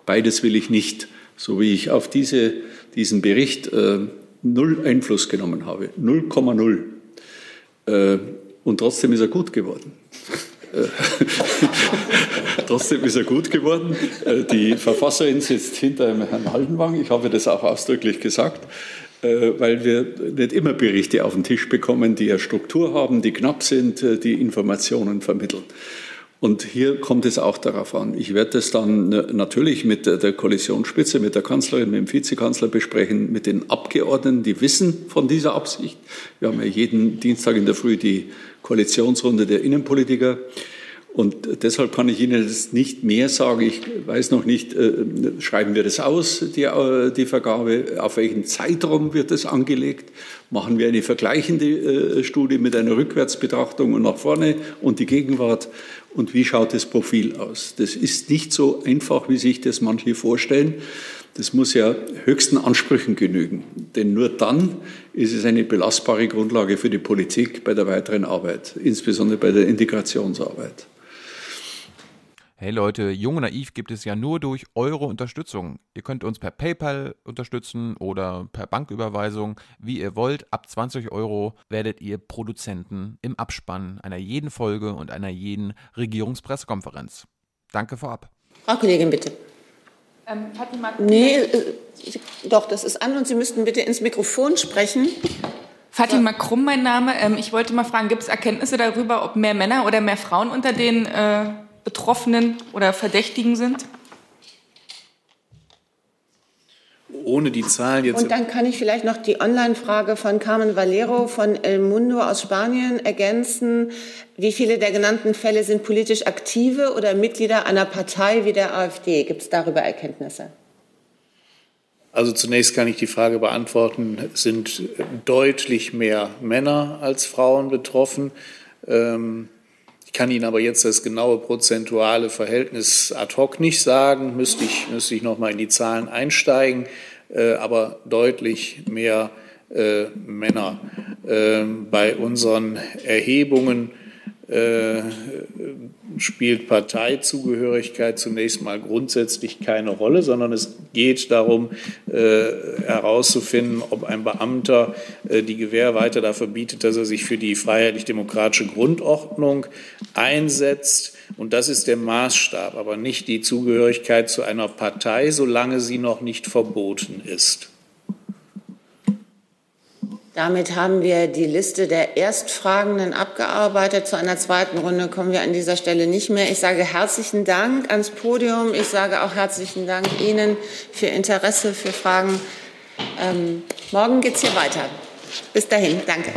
Beides will ich nicht, so wie ich auf diese, diesen Bericht null Einfluss genommen habe. 0,0. Und trotzdem ist er gut geworden. Trotzdem ist er gut geworden. Äh, die Verfasserin sitzt hinter Herrn Haldenwang. Ich habe das auch ausdrücklich gesagt, äh, weil wir nicht immer Berichte auf den Tisch bekommen, die ja Struktur haben, die knapp sind, äh, die Informationen vermitteln. Und hier kommt es auch darauf an. Ich werde das dann natürlich mit der Koalitionsspitze, mit der Kanzlerin, mit dem Vizekanzler besprechen, mit den Abgeordneten, die wissen von dieser Absicht. Wir haben ja jeden Dienstag in der Früh die Koalitionsrunde der Innenpolitiker. Und deshalb kann ich Ihnen jetzt nicht mehr sagen. Ich weiß noch nicht, äh, schreiben wir das aus, die, äh, die Vergabe? Auf welchen Zeitraum wird das angelegt? Machen wir eine vergleichende äh, Studie mit einer Rückwärtsbetrachtung und nach vorne und die Gegenwart? Und wie schaut das Profil aus? Das ist nicht so einfach, wie sich das manche vorstellen. Das muss ja höchsten Ansprüchen genügen. Denn nur dann ist es eine belastbare Grundlage für die Politik bei der weiteren Arbeit, insbesondere bei der Integrationsarbeit. Hey Leute, Jung und Naiv gibt es ja nur durch eure Unterstützung. Ihr könnt uns per PayPal unterstützen oder per Banküberweisung, wie ihr wollt. Ab 20 Euro werdet ihr Produzenten im Abspann einer jeden Folge und einer jeden Regierungspressekonferenz. Danke vorab. Frau Kollegin, bitte. Ähm, Fatima, nee, äh, doch, das ist an und Sie müssten bitte ins Mikrofon sprechen. Fatima Krumm, mein Name. Ähm, ich wollte mal fragen, gibt es Erkenntnisse darüber, ob mehr Männer oder mehr Frauen unter den äh, Betroffenen oder Verdächtigen sind? Ohne die Zahlen jetzt. Und dann kann ich vielleicht noch die Online-Frage von Carmen Valero von El Mundo aus Spanien ergänzen. Wie viele der genannten Fälle sind politisch aktive oder Mitglieder einer Partei wie der AfD? Gibt es darüber Erkenntnisse? Also zunächst kann ich die Frage beantworten, sind deutlich mehr Männer als Frauen betroffen. Ähm, kann Ihnen aber jetzt das genaue prozentuale Verhältnis ad hoc nicht sagen, müsste ich, müsste ich noch mal in die Zahlen einsteigen, äh, aber deutlich mehr äh, Männer. Äh, bei unseren Erhebungen äh, spielt Parteizugehörigkeit zunächst mal grundsätzlich keine Rolle, sondern es geht darum äh, herauszufinden, ob ein Beamter äh, die Gewähr weiter dafür bietet, dass er sich für die freiheitlich-demokratische Grundordnung einsetzt. Und das ist der Maßstab, aber nicht die Zugehörigkeit zu einer Partei, solange sie noch nicht verboten ist. Damit haben wir die Liste der Erstfragenden abgearbeitet. Zu einer zweiten Runde kommen wir an dieser Stelle nicht mehr. Ich sage herzlichen Dank ans Podium. Ich sage auch herzlichen Dank Ihnen für Interesse, für Fragen. Ähm, morgen geht es hier weiter. Bis dahin. Danke.